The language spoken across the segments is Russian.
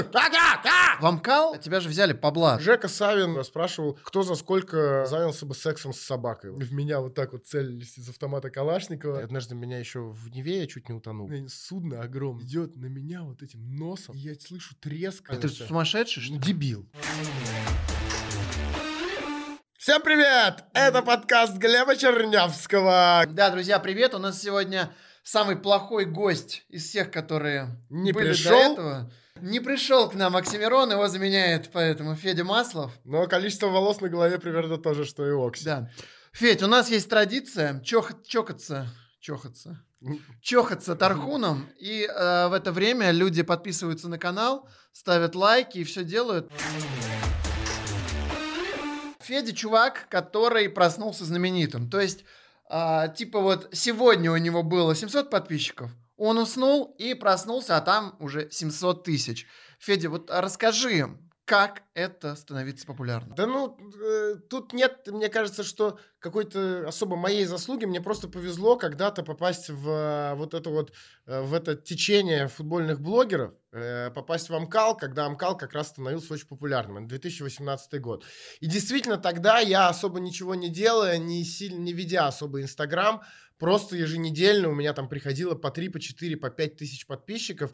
В Амкал тебя же взяли по блату. Жека Савин спрашивал, кто за сколько занялся бы сексом с собакой. В меня вот так вот целились из автомата Калашникова. Однажды меня еще в Неве я чуть не утонул. Судно огромное идет на меня вот этим носом. И я слышу треск. А ты сумасшедший, что ли? Дебил. Всем привет! Это подкаст Глеба Чернявского. Да, друзья, привет. У нас сегодня самый плохой гость из всех, которые Не были пришел? до этого. Не пришел к нам Оксимирон, его заменяет поэтому Федя Маслов. Но количество волос на голове примерно то же, что и у Окси. Да. Федь, у нас есть традиция чох- чокаться, чохаться, чохаться тархуном. И э, в это время люди подписываются на канал, ставят лайки и все делают. Федя чувак, который проснулся знаменитым. То есть, а, типа вот сегодня у него было 700 подписчиков, он уснул и проснулся, а там уже 700 тысяч. Федя, вот расскажи, как это становиться популярным? Да ну, э, тут нет, мне кажется, что какой-то особо моей заслуги. Мне просто повезло когда-то попасть в э, вот это вот, э, в это течение футбольных блогеров, э, попасть в Амкал, когда Амкал как раз становился очень популярным. Это 2018 год. И действительно, тогда я особо ничего не делая, не, сильно, не ведя особо Инстаграм, просто еженедельно у меня там приходило по 3, по 4, по 5 тысяч подписчиков.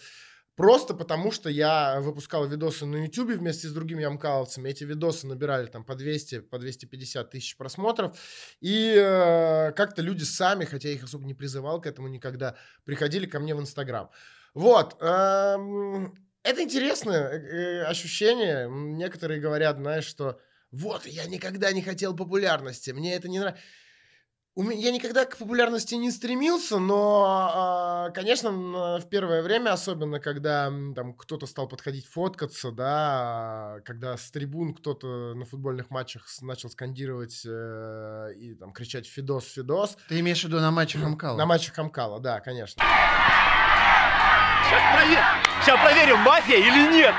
Просто потому, что я выпускал видосы на YouTube вместе с другими амкаловцами. Эти видосы набирали там по 200, по 250 тысяч просмотров. И э, как-то люди сами, хотя я их особо не призывал к этому никогда, приходили ко мне в Инстаграм. Вот. эм, это интересное э, ощущение. Некоторые говорят, знаешь, что вот, я никогда не хотел популярности, мне это не нравится. Я никогда к популярности не стремился, но, а, конечно, в первое время, особенно когда там кто-то стал подходить фоткаться, да, а, когда с трибун кто-то на футбольных матчах начал скандировать э, и там кричать «Фидос, Фидос», Ты имеешь в виду на матчах Амкала? на матчах Хамкала, да, конечно. Сейчас проверим. Сейчас проверим, мафия или нет.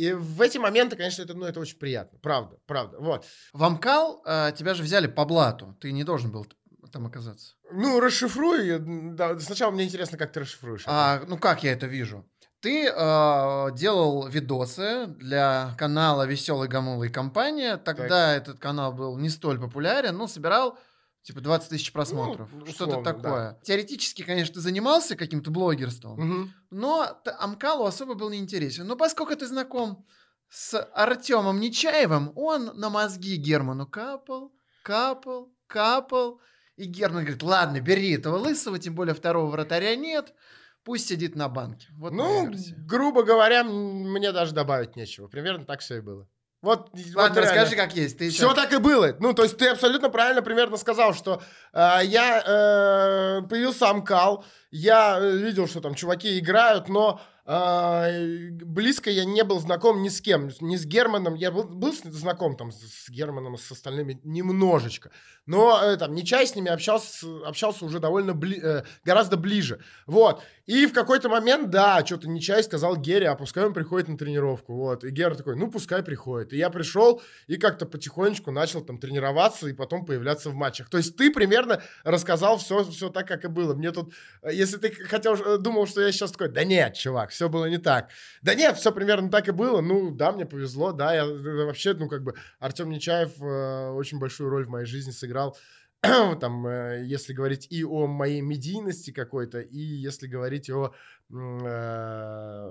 И в эти моменты, конечно, это, ну, это очень приятно, правда, правда, вот. В Амкал э, тебя же взяли по блату. Ты не должен был там оказаться. Ну, расшифруй, да, сначала мне интересно, как ты расшифруешь. А, ну как я это вижу? Ты э, делал видосы для канала Веселый Гамула и компания. Тогда этот канал был не столь популярен, но собирал типа 20 тысяч просмотров. Ну, Что-то такое. Теоретически, конечно, ты занимался каким-то блогерством, Мгм. но Амкалу особо был неинтересен. Но поскольку ты знаком с Артемом Нечаевым, он на мозги Герману капал, капал, капал. И Герман говорит, ладно, бери этого лысого, тем более второго вратаря нет, пусть сидит на банке. Вот Ну, грубо говоря, мне даже добавить нечего. Примерно так все и было. Вот, Ладно, расскажи, как есть. Ты Все чё? так и было. Ну, то есть ты абсолютно правильно примерно сказал, что э, я э, появился Амкал, я э, видел, что там чуваки играют, но э, близко я не был знаком ни с кем, ни с Германом. Я был, был знаком там с, Германом, с остальными немножечко. Но э, там Нечай с ними общался, общался уже довольно бли- э, гораздо ближе. Вот. И в какой-то момент, да, что-то Нечай сказал Гере, а пускай он приходит на тренировку. Вот. И Гера такой, ну, пускай приходит. И я пришел и как-то потихонечку начал там тренироваться и потом появляться в матчах. То есть ты примерно рассказал все, все так, как и было. Мне тут, э, если ты хотел, э, думал, что я сейчас такой, да нет, чувак, все было не так. Да нет, все примерно так и было. Ну, да, мне повезло, да, я э, вообще, ну, как бы, Артем Нечаев э, очень большую роль в моей жизни сыграл. там, э, если говорить и о моей медийности какой-то, и если говорить о э,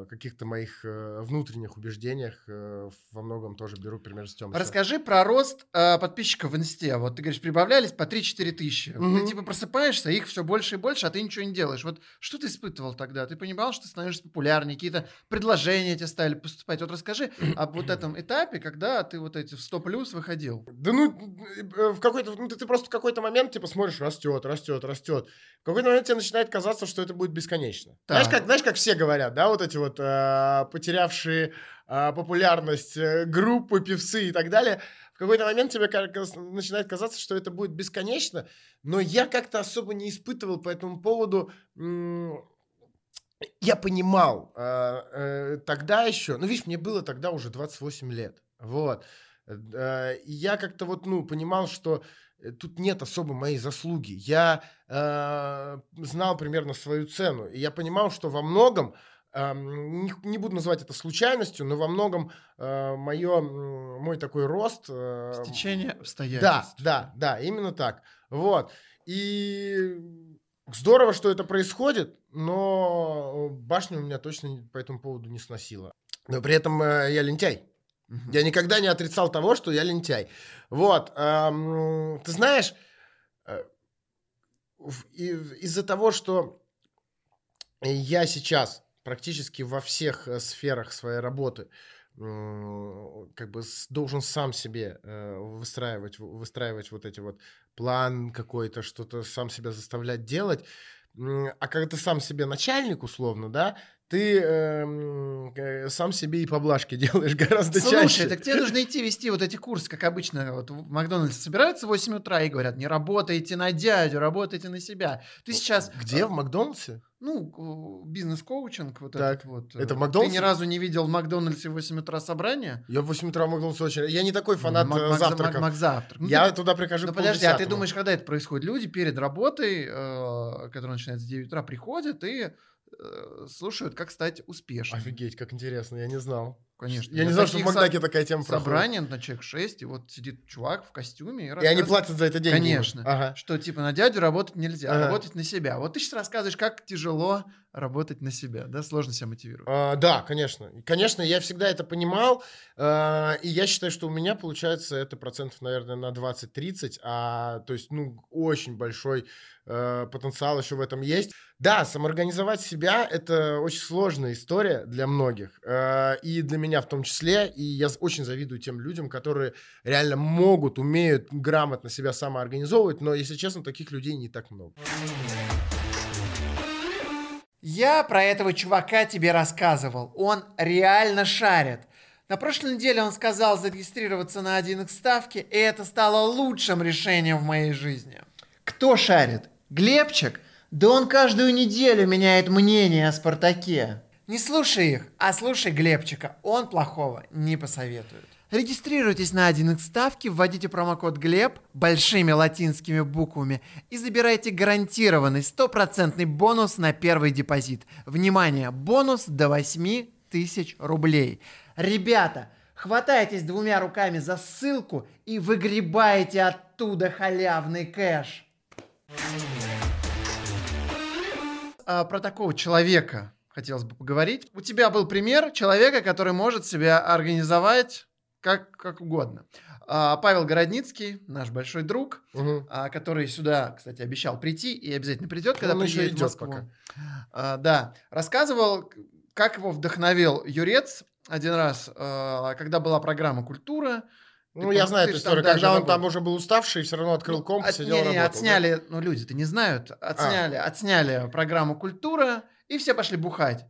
каких-то моих э, внутренних убеждениях, э, во многом тоже беру пример с Тёмыча. Расскажи про рост э, подписчиков в инсте. Вот ты говоришь, прибавлялись по 3-4 тысячи. Мгм. Ты типа просыпаешься, их все больше и больше, а ты ничего не делаешь. Вот что ты испытывал тогда? Ты понимал, что ты становишься популярнее, какие-то предложения тебе стали поступать. Вот расскажи об вот этом этапе, когда ты вот эти в 100 плюс выходил. Да ну, э, в какой-то, ну, ты, ты просто в какой-то момент, типа, смотришь, растет, растет, растет. В какой-то момент тебе начинает казаться, что это будет бесконечно. Знаешь, Так. как, знаешь, как все говорят, да, вот эти вот э, потерявшие э, популярность э, группы, певцы и так далее. В какой-то момент тебе начинает казаться, что это будет бесконечно, но я как-то особо не испытывал по этому поводу... я понимал э, э, тогда еще, ну, видишь, мне было тогда уже 28 лет, вот. Э, я как-то вот, ну, понимал, что тут нет особо моей заслуги. Я э, знал примерно свою цену. И я понимал, что во многом, э, не, не буду называть это случайностью, но во многом э, мое, мой такой рост... Э, Стечение да, обстоятельств. да, да, именно так. Вот. И здорово, что это происходит, но башню у меня точно по этому поводу не сносила. Но при этом э, я лентяй. Мгм. Я никогда не отрицал того, что я лентяй. Вот. эм, ты знаешь, э, из-за того, что я сейчас практически во всех э, сферах своей работы как бы должен сам себе э, выстраивать, выстраивать вот эти вот план какой-то, что-то сам себя заставлять делать. А когда ты сам себе начальник, условно, да, ты эм, э, сам себе и поблажки делаешь гораздо Слушай, чаще. так тебе нужно идти вести вот эти курсы, как обычно. Вот в Макдональдсе собираются в 8 утра и говорят, не работайте на дядю, работайте на себя. Ты сейчас... Где? э, В Макдональдсе? Ну, бизнес-коучинг вот Так, этот вот. это э, в Макдональдсе? Ты ни разу не видел в Макдональдсе в 8 утра собрание? Я в 8 утра в Макдональдсе очень... Я не такой фанат Мак- э, Мак- завтраков. Мак- Макзавтрак. Ну, Я ты- туда прихожу Ну подожди, а ты думаешь, когда это происходит? Люди перед работой, э, которая начинается с 9 утра, приходят и слушают, как стать успешным. Офигеть, как интересно, я не знал. Конечно. Я не На знал, что в таких со- Макдаке такая тема проходит. Собрание на человек 6, и вот сидит чувак в костюме и И они платят за это деньги. Конечно. Ага. что типа на дядю работать нельзя, Ага. работать на себя. Вот ты сейчас рассказываешь, как тяжело работать на себя, да, сложно себя мотивировать. А, да, конечно. Конечно, я всегда это понимал, а, и я считаю, что у меня получается это процентов, наверное, на 20-30, а, то есть, ну, очень большой э, потенциал еще в этом есть. Да, самоорганизовать себя – это очень сложная история для многих, э, и для меня в том числе, и я очень завидую тем людям, которые реально могут, умеют грамотно себя самоорганизовывать, но, если честно, таких людей не так много. Я про этого чувака тебе рассказывал. Он реально шарит. На прошлой неделе он сказал зарегистрироваться на 1x ставки, и это стало лучшим решением в моей жизни. Кто шарит? Глебчик? Да он каждую неделю меняет мнение о Спартаке. Не слушай их, а слушай Глебчика. Он плохого не посоветует. Регистрируйтесь на 1x ставки, вводите промокод ГЛЕБ большими латинскими буквами и забирайте гарантированный стопроцентный бонус на первый депозит. Внимание, бонус до 8 тысяч рублей. Ребята, хватайтесь двумя руками за ссылку и выгребайте оттуда халявный кэш. А, про такого человека хотелось бы поговорить. У тебя был пример человека, который может себя организовать как, как угодно. А, Павел Городницкий, наш большой друг, а, который сюда, кстати, обещал прийти и обязательно придет, когда Он еще приедет в идет Москву. пока. А, да, рассказывал, как его вдохновил Юрец один раз, а, когда была программа «Культура». Ну, Ты я пом- знаю эту историю, когда он работал. там уже был уставший, все равно открыл комп, От- сидел, не, не, работал. да? отсняли, ну люди то не знают, отсняли, отсняли программу «Культура», и все пошли бухать.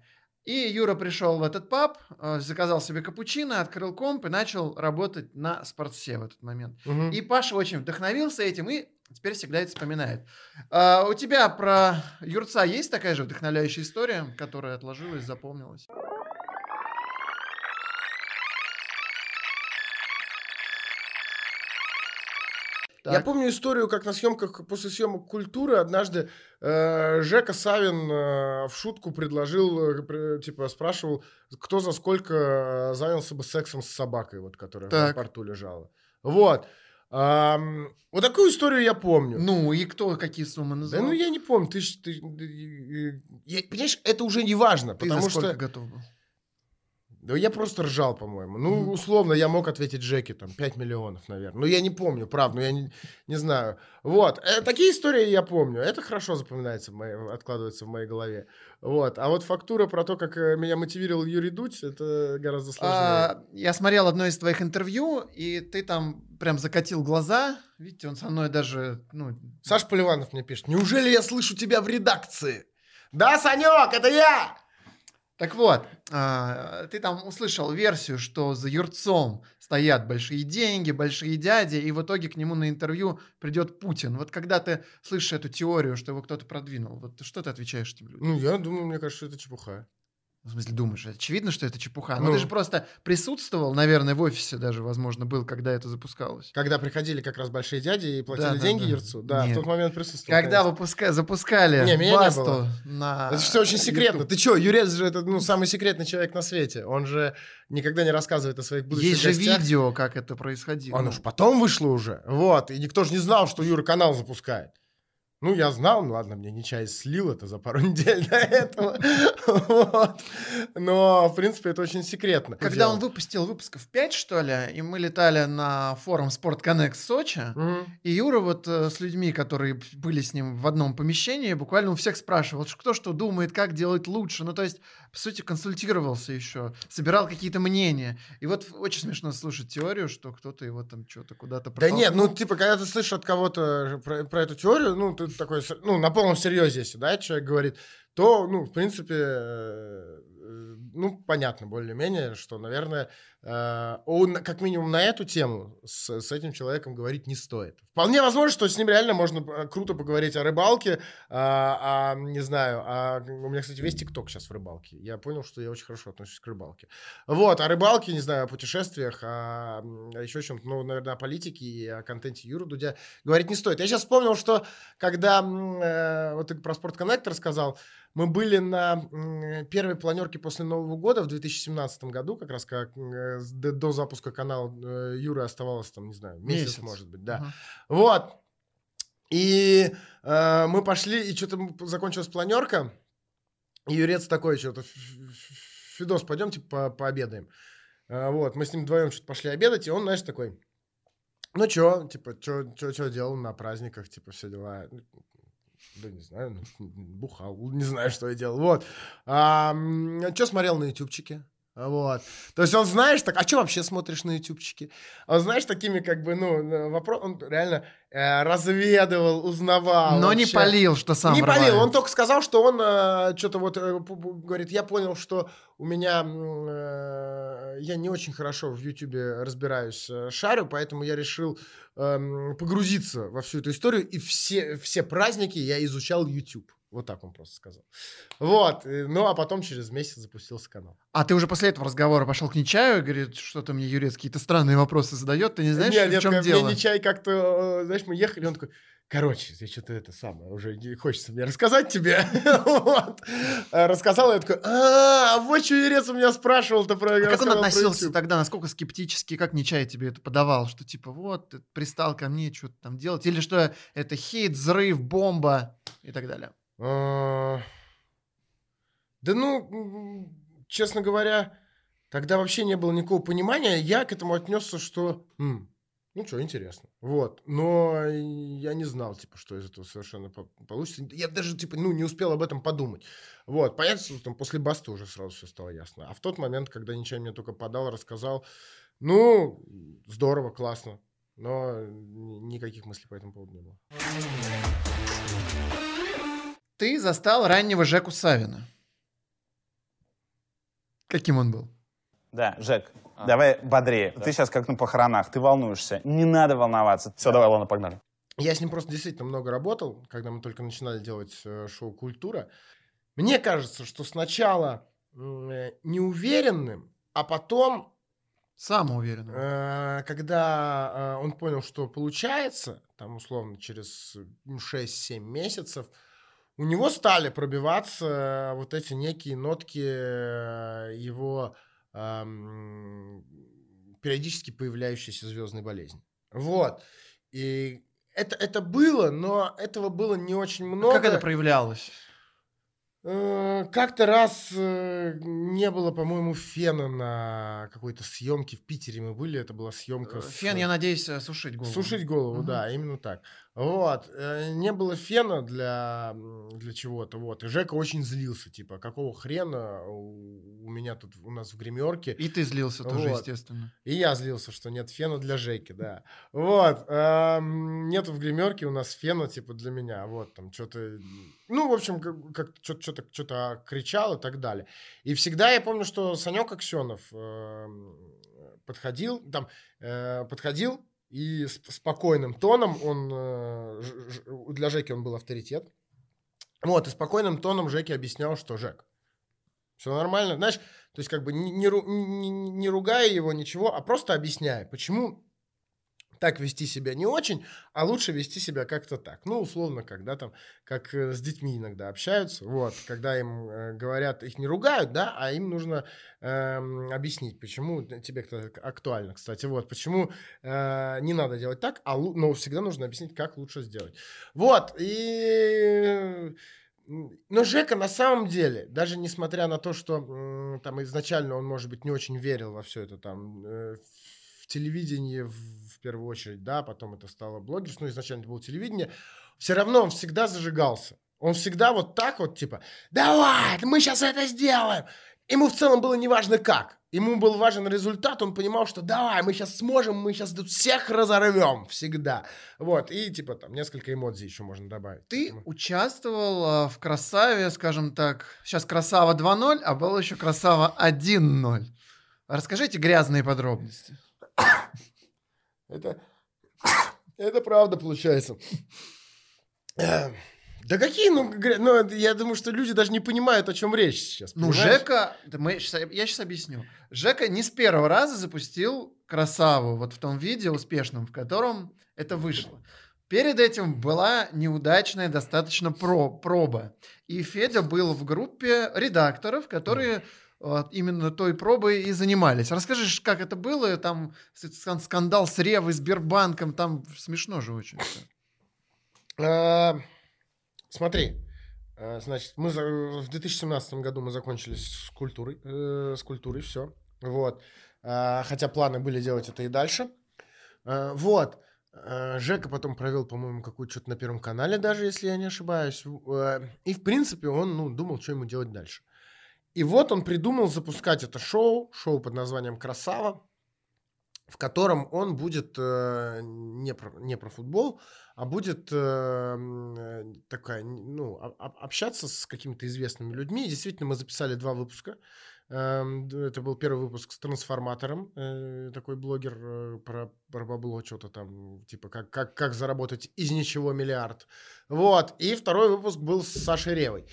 И Юра пришел в этот паб, э, заказал себе капучино, открыл комп и начал работать на спортсе в этот момент. Мгм. И Паша очень вдохновился этим и теперь всегда это вспоминает. А, у тебя про Юрца есть такая же вдохновляющая история, которая отложилась, запомнилась? Я Так. помню историю, как на съемках после съемок культуры однажды э, Жека Савин э, в шутку предложил, э, типа спрашивал, кто за сколько занялся бы сексом с собакой, вот которая в Так. аэропорту лежала. Вот. Ам, вот такую историю я помню. Ну, и кто какие суммы да называл? ну я не помню, ты, ты, э, я- понимаешь, это уже не важно, Ты потому за сколько что готов был? Да я просто ржал, по-моему. Ну, условно, я мог ответить Джеки, там, 5 миллионов, наверное. Ну, я не помню, правда, ну, я не, не знаю. Вот, Э, такие истории я помню. Это хорошо запоминается, в моей, откладывается в моей голове. Вот, а вот фактура про то, как э, меня мотивировал Юрий Дудь, это гораздо сложнее. А, я смотрел одно из твоих интервью, и ты там прям закатил глаза. Видите, он со мной даже, ну, Саш Поливанов мне пишет, неужели я слышу тебя в редакции? Да, Санек, это я! Так вот, а, ты там услышал версию, что за Юрцом стоят большие деньги, большие дяди, и в итоге к нему на интервью придет Путин. Вот когда ты слышишь эту теорию, что его кто-то продвинул, вот что ты отвечаешь этим людям? Ну, я думаю, мне кажется, это чепуха. В смысле, думаешь, очевидно, что это чепуха. Но Ну. ты же просто присутствовал, наверное, в офисе даже, возможно, был, когда это запускалось. Когда приходили как раз большие дяди и платили Да, деньги да. Ерцу. Да, Нет. в тот момент присутствовал. Когда выпуска... запускали Не, меня не Басту было. на Это все очень секретно. YouTube. Ты что, Юрец же это ну, самый секретный человек на свете. Он же никогда не рассказывает о своих будущих Есть же гостях. видео, как это происходило. Оно ж потом вышло уже. Вот. И никто же не знал, что Юра канал запускает. Ну, я знал, ну ладно, мне Нечай слил это за пару недель до этого. Вот. Но, в принципе, это очень секретно. Когда он выпустил выпусков 5, что ли, и мы летали на форум Спорт Connect Сочи, и Юра вот э, с людьми, которые были с ним в одном помещении, буквально у всех спрашивал, кто что думает, как делать лучше. Ну, то есть, по сути, консультировался еще, собирал какие-то мнения. И вот очень смешно слушать теорию, что кто-то его там что-то куда-то Да нет, ну, типа, когда ты слышишь от кого-то про, про эту теорию, ну, ты такой, ну, на полном серьезе, если, да, человек говорит, то, ну, в принципе, э, э, ну, понятно более-менее, что, наверное, э, он, как минимум, на эту тему с, с этим человеком говорить не стоит. Вполне возможно, что с ним реально можно э, круто поговорить о рыбалке, а, а, не знаю, а, у меня, кстати, весь ТикТок сейчас в рыбалке. Я понял, что я очень хорошо отношусь к рыбалке. Вот, о рыбалке, не знаю, о путешествиях, о, о еще чем-то, ну, наверное, о политике и о контенте Юры Дудя говорить не стоит. Я сейчас вспомнил, что когда, э, вот ты про спортконнектор сказал, мы были на первой планерке после Нового года в 2017 году, как раз как э, до, до запуска канала э, Юры оставалось там, не знаю, месяц, Месяц. может быть, да. Ага. Вот. И э, мы пошли, и что-то закончилась планерка. И Юрец такой, что-то, Фидос, пойдемте по пообедаем. Э, вот, мы с ним вдвоем что-то пошли обедать, и он, знаешь, такой, ну чё, типа, чё, чё, чё делал на праздниках, типа, все дела. Да не знаю, ну, бухал, не знаю, что я делал. Вот. А, чё смотрел на ютубчике? Вот. То есть он, знаешь, так, а что вообще смотришь на ютубчике? Он, знаешь, такими как бы, ну, вопрос, он реально э, разведывал, узнавал. Но не вообще. полил, что сам не полил, рвает. он только сказал, что он что-то вот э, говорит, я понял, что у меня э, я не очень хорошо в Ютубе разбираюсь, э, шарю, поэтому я решил эм, погрузиться во всю эту историю и все все праздники я изучал YouTube. Вот так он просто сказал. Вот. э, Ну, а потом через месяц запустился канал. А ты уже после этого разговора пошел к Нечаю и говорит, что-то мне Юрец какие-то странные вопросы задает, ты не знаешь, Нет, в нет, чем мне дело? Нечай как-то, э, знаешь, мы ехали, он такой, короче, я что-то это самое, уже не хочется мне рассказать тебе. Э, Рассказал, я такой, а, вот что Юрец у меня спрашивал-то про А как он относился YouTube». тогда, насколько скептически, как Нечай тебе это подавал, что типа вот, пристал ко мне, что-то там делать, или что это хит, взрыв, бомба и так далее. А, Да ну, честно говоря, тогда вообще не было никакого понимания. Я к этому отнесся, что, м, ну что, интересно. Вот. Но я не знал, типа, что из этого совершенно по- получится. Я даже, типа, ну, не успел об этом подумать. Вот. Понятно, что там после баста уже сразу все стало ясно. А в тот момент, когда ничего мне только подал, рассказал, ну, здорово, классно. Но ни- никаких мыслей по этому поводу не было. Ты застал раннего Жеку Савина. Каким он был? Да, Жек, давай бодрее. Ты сейчас как на похоронах, ты волнуешься. Не надо волноваться. Все, давай, ладно, погнали. Я с ним просто действительно много работал, когда мы только начинали делать э, шоу «Культура». Мне кажется, что сначала э, неуверенным, а потом, Самоуверенным. э, когда э, он понял, что получается, там условно через м, 6-7 месяцев, у него стали пробиваться вот эти некие нотки э, его ам, периодически появляющейся звездной болезни. Вот. И это, это было, но этого было не очень много. Как это проявлялось? Э, Как-то раз э, не было, по-моему, фена на какой-то съемке в Питере. Мы были, это была съемка. с- Фен, я надеюсь, сушить голову. Сушить голову, Мгм. да, именно так. Вот. э, Не было фена для, для чего-то. Вот. И Жека очень злился. Типа, какого хрена у, меня тут, у нас в гримерке. И ты злился тоже, Вот. естественно. И я злился, что нет фена для Жеки, да. Вот. эм, Нету в гримерке у нас фена, типа, для меня. Вот, там, что-то... Ну, в общем, как, как что-то, что-то кричал и так далее. И всегда я помню, что Санек Аксенов эм, подходил, там, э, подходил, и спокойным тоном он... э, Для Жеки он был авторитет. Вот, и спокойным тоном Жеки объяснял, что Жек, Все нормально. Знаешь, то есть как бы не, не, не, не ругая его, ничего, а просто объясняя, почему так вести себя не очень, а лучше вести себя как-то так. Ну, условно, когда там, как э, с детьми иногда общаются, вот, когда им э, говорят, их не ругают, да, а им нужно эм, объяснить, почему тебе это актуально, кстати, вот, почему э, не надо делать так, а, но всегда нужно объяснить, как лучше сделать. Вот, и... Но Жека на самом деле, даже несмотря на то, что там изначально он, может быть, не очень верил во все это там, э, телевидении в, первую очередь, да, потом это стало блогерство, ну, изначально это было телевидение, все равно он всегда зажигался. Он всегда вот так вот, типа, давай, мы сейчас это сделаем. Ему в целом было неважно как. Ему был важен результат, он понимал, что давай, мы сейчас сможем, мы сейчас тут всех разорвем, всегда. Вот, и типа там несколько эмодзий еще можно добавить. Ты Поэтому- участвовал а, в «Красаве», скажем так, сейчас «Красава 2.0», а был еще «Красава 1.0». Расскажите грязные подробности. Это, это правда получается. Да какие, ну, ну, я думаю, что люди даже не понимают, о чем речь сейчас. Ну, понимаешь? Жека, да мы я сейчас объясню. Жека не с первого раза запустил «Красаву» вот в том видео успешном, в котором это вышло. Перед этим была неудачная достаточно про проба. И Федя был в группе редакторов, которые э, именно той пробой и занимались. Расскажи, как это было? Там скандал с Ревой, Сбербанком, там смешно же очень. А, Смотри, э, значит, мы в 2017 году мы закончили с культурой, э, с культурой, все, вот. А, Хотя планы были делать это и дальше. А, Вот. А, Жека потом провел, по-моему, какую-то что-то на Первом канале даже, если я не ошибаюсь. И, в принципе, он, ну, думал, что ему делать дальше. И вот он придумал запускать это шоу, шоу под названием «Красава», в котором он будет э, не, про, не про футбол, а будет э, э, такая, ну, общаться с какими-то известными людьми. И действительно, мы записали два выпуска. Эм, Это был первый выпуск с трансформатором, э, такой блогер э, про, про бабло, что-то там, типа, как, как, как заработать из ничего миллиард. Вот. И второй выпуск был с Сашей Ревой.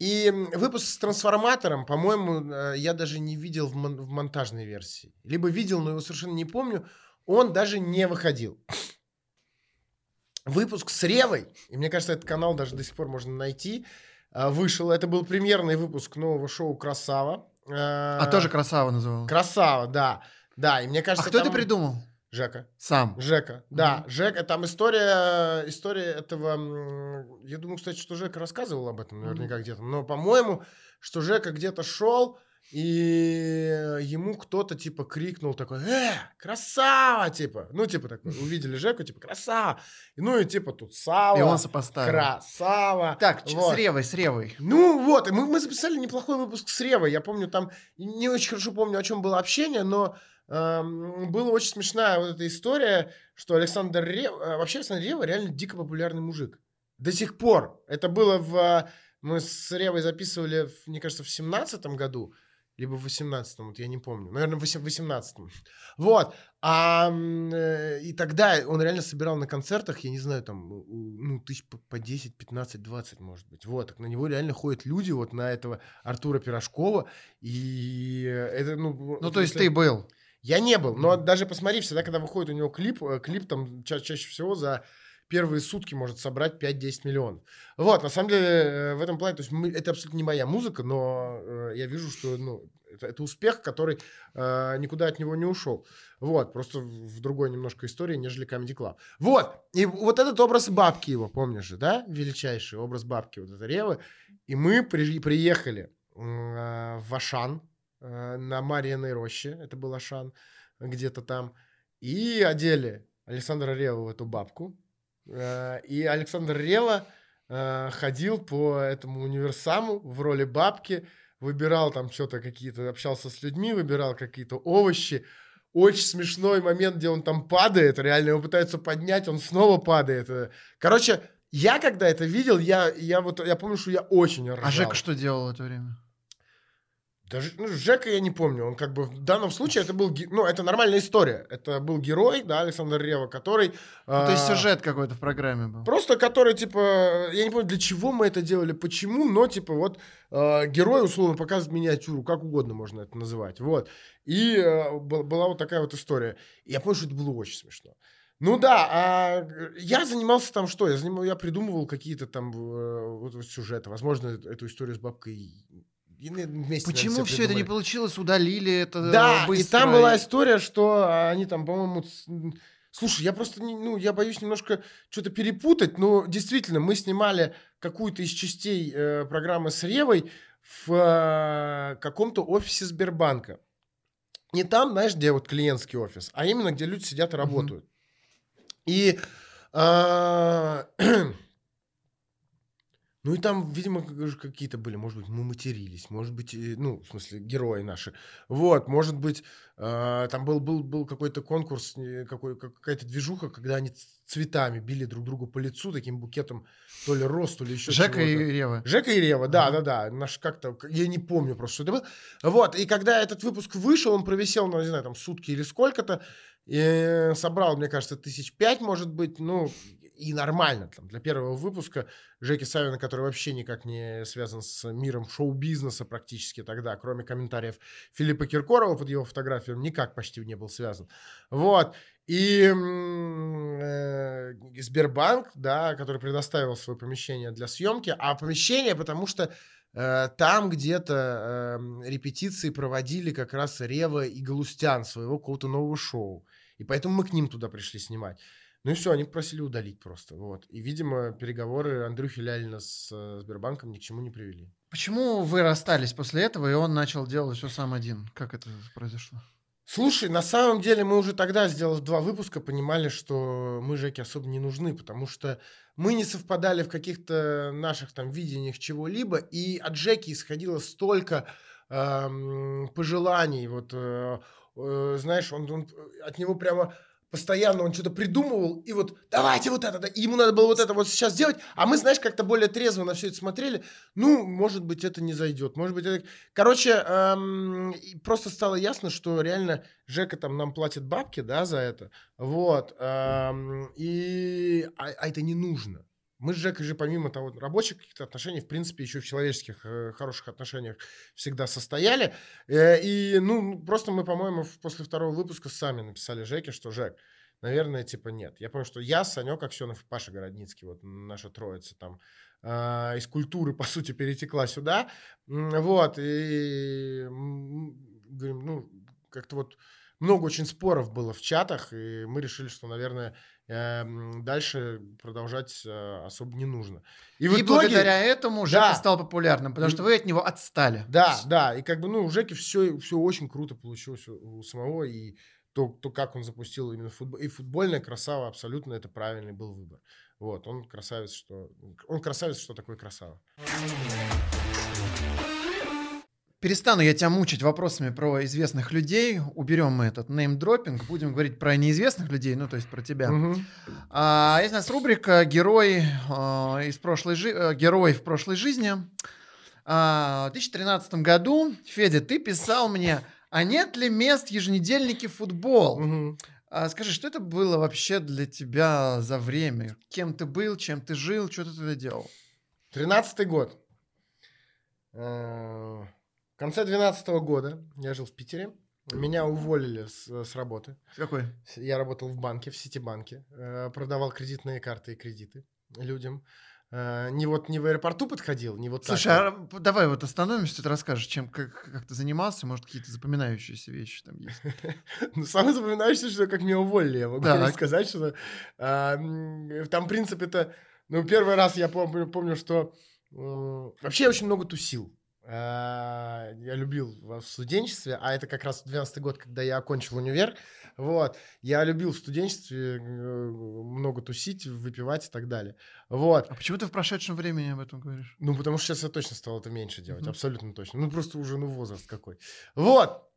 И выпуск с трансформатором, по-моему, э, я даже не видел в, мон- в монтажной версии. Либо видел, но его совершенно не помню. Он даже не выходил. Выпуск с Ревой, и мне кажется, этот канал даже до сих пор можно найти, э, вышел. Это был премьерный выпуск нового шоу «Красава». А тоже «Красава» называл. «Красава», да. Да, и мне А кажется, кто это там- придумал? Жека. Сам. Жека, да, Жека, там история, история этого, я думаю, кстати, что Жека рассказывал об этом наверняка где-то, но, по-моему, что Жека где-то шел, и ему кто-то, типа, крикнул такой, э, красава, типа, ну, типа, такой, увидели Жеку, типа, красава, ну, и, типа, тут сало, И он сопоставил. красава. Так, Вот. с Ревой, с Ревой. Ну вот, и мы, мы записали неплохой выпуск с Ревой. Я помню, там не очень хорошо помню, о чем было общение, но эм, была очень смешная вот эта история, что Александр Рева, вообще Александр Рева реально дико популярный мужик. До сих пор. Это было в... э, Мы с Ревой записывали, мне кажется, в семнадцатом году, либо в 18-м, вот я не помню. Наверное, в 18-м. Вот. А, э, и тогда он реально собирал на концертах, я не знаю, там, ну, тысяч по, по 10, 15, 20, может быть. Вот. Так на него реально ходят люди, вот на этого Артура Пирожкова. И это, ну... Ну, то есть ты был. Я не был, но даже посмотри, всегда, когда выходит у него клип, э, клип там ча- чаще всего за первые сутки может собрать 5-10 миллионов. Вот, на самом деле, э, в этом плане, то есть мы- это абсолютно не моя музыка, но э, я вижу, что ну, это, это успех, который э, никуда от него не ушел. Вот, просто в другой немножко истории, нежели Comedy Club. Вот, и вот этот образ бабки его, помнишь же, да? Величайший образ бабки, вот это Ревы. И мы при- приехали э, в Ашан, на Марьиной роще, это был Ашан, где-то там, и одели Александра Рева в эту бабку. Э, И Александр Рева э, ходил по этому универсаму в роли бабки, выбирал там что-то какие-то, общался с людьми, выбирал какие-то овощи. Очень смешной момент, где он там падает, реально его пытаются поднять, он снова падает. Э, Короче, я когда это видел, я, я вот я помню, что я очень ржал. А Жека что делал в это время? Даже ну, Жека я не помню. Он как бы в данном случае это был, ну, это нормальная история. Это был герой, да, Александр Рева, который... Ну, то есть а, сюжет какой-то в программе был. Просто который, типа, я не помню, для чего мы это делали, почему, но, типа, вот э, герой, условно, показывает миниатюру, как угодно можно это называть, вот. И э, был- была вот такая вот история. И я помню, что это было очень смешно. Ну да, а я занимался там что? Я, занимал, я придумывал какие-то там э, вот, сюжеты. Возможно, эту историю с бабкой вместе, Почему все это не получилось, удалили это Да, э, быстро? и там была история, что они там, по-моему, слушай, я просто, не- ну, я боюсь немножко что-то перепутать, но действительно, мы снимали какую-то из частей э, программы с Ревой в э, каком-то офисе Сбербанка. Не там, знаешь, где вот клиентский офис, а именно где люди сидят и работают. И а, ну и там, видимо, какие-то были, может быть, мы матерились, может быть, и, ну, в смысле, герои наши. Вот, может быть, а, там был, был, был какой-то конкурс, какой, как- какая-то движуха, когда они цветами били друг другу по лицу таким букетом, то ли роз, то ли еще Жека и чего-то. Рева. Жека и Рева, да, да, да. Наш как-то, я не помню просто, что это было. Вот, и когда этот выпуск вышел, он провисел, ну, не знаю, там, сутки или сколько-то, и собрал, мне кажется, тысяч пять, может быть, ну, и нормально там для первого выпуска Жеки Савина, который вообще никак не связан с миром шоу-бизнеса практически тогда, кроме комментариев Филиппа Киркорова под его фотографией, он никак почти не был связан. Вот. И э, Сбербанк, да, который предоставил свое помещение для съемки, а помещение, потому что э, там где-то эм, репетиции проводили как раз Рева и Галустян своего какого-то нового шоу. И поэтому мы к ним туда пришли снимать. Ну и все, они просили удалить просто. Вот. И, видимо, переговоры Андрюхи Лялина с э, Сбербанком ни к чему не привели. Почему вы расстались после этого, и он начал делать все сам один? Как это произошло? Слушай, на самом деле мы уже тогда, сделав два выпуска, понимали, что мы Жеке особо не нужны, потому что мы не совпадали в каких-то наших там видениях чего-либо, и от Жеки исходило столько эм, пожеланий, вот, э, э, знаешь, он, он- от него прямо постоянно он что-то придумывал, и вот давайте вот это, да, ему надо было вот это вот сейчас сделать, а мы, знаешь, как-то более трезво на все это смотрели, ну, может быть, это не зайдет, может быть, это... Короче, эм, просто стало ясно, что реально Жека там нам платит бабки, да, за это, вот, эм, и... А, а это не нужно. Мы с Жекой же помимо того рабочих каких-то отношений, в принципе, еще в человеческих э, хороших отношениях всегда состояли. Э, и, ну, просто мы, по-моему, после второго выпуска сами написали Жеке, что Жек, наверное, типа нет. Я помню, что я, Санек Аксенов и Паша Городницкий, вот наша троица там, а, из культуры, по сути, перетекла сюда. Вот, и говорим, ну, как-то вот много очень споров было в чатах, и мы решили, что, наверное, дальше продолжать э, особо не нужно. И и итоге... благодаря этому Жека Да. стал популярным, потому что вы от него отстали. Да, да, и как бы, ну, у Жеки все, все очень круто получилось у, самого, и то, то, как он запустил именно футбол, и футбольная красава, абсолютно это правильный был выбор. Вот, он красавец, что... Он красавец, что такое красава. Перестану я тебя мучить вопросами про известных людей. Уберем мы этот неймдропинг. Будем говорить про неизвестных людей, ну, то есть про тебя. Мгм. А, есть у нас рубрика «Герой, а, из прошлой жи- э, герой в прошлой жизни». А, в 2013 году, Федя, ты писал мне, а нет ли мест в еженедельнике футбол? Мгм. А, скажи, что это было вообще для тебя за время? Кем ты был, чем ты жил, что ты тогда делал? Тринадцатый год. Э, В конце двенадцатого года я жил в Питере. Меня уволили с, с работы. Какой? Я работал в банке, в Ситибанке. э, Продавал кредитные карты и кредиты людям. Э, Не вот не в аэропорту подходил, не вот Слушай, так. а п- давай вот остановимся, ты расскажешь, чем, как, как ты занимался, может, какие-то запоминающиеся вещи там есть. Ну, самое запоминающееся, что как меня уволили, я могу сказать, что а, м, там принцип это... Ну, первый раз я помню, что... Вообще я очень много тусил. А, Я любил в студенчестве, а это как раз 12 год, когда я окончил универ. Вот. Я любил в студенчестве э, много тусить, выпивать и так далее. Вот. А почему ты в прошедшем времени об этом говоришь? Ну, потому что сейчас я точно стал это меньше делать, Мгм. абсолютно точно. Ну, просто уже, ну, возраст какой. Вот.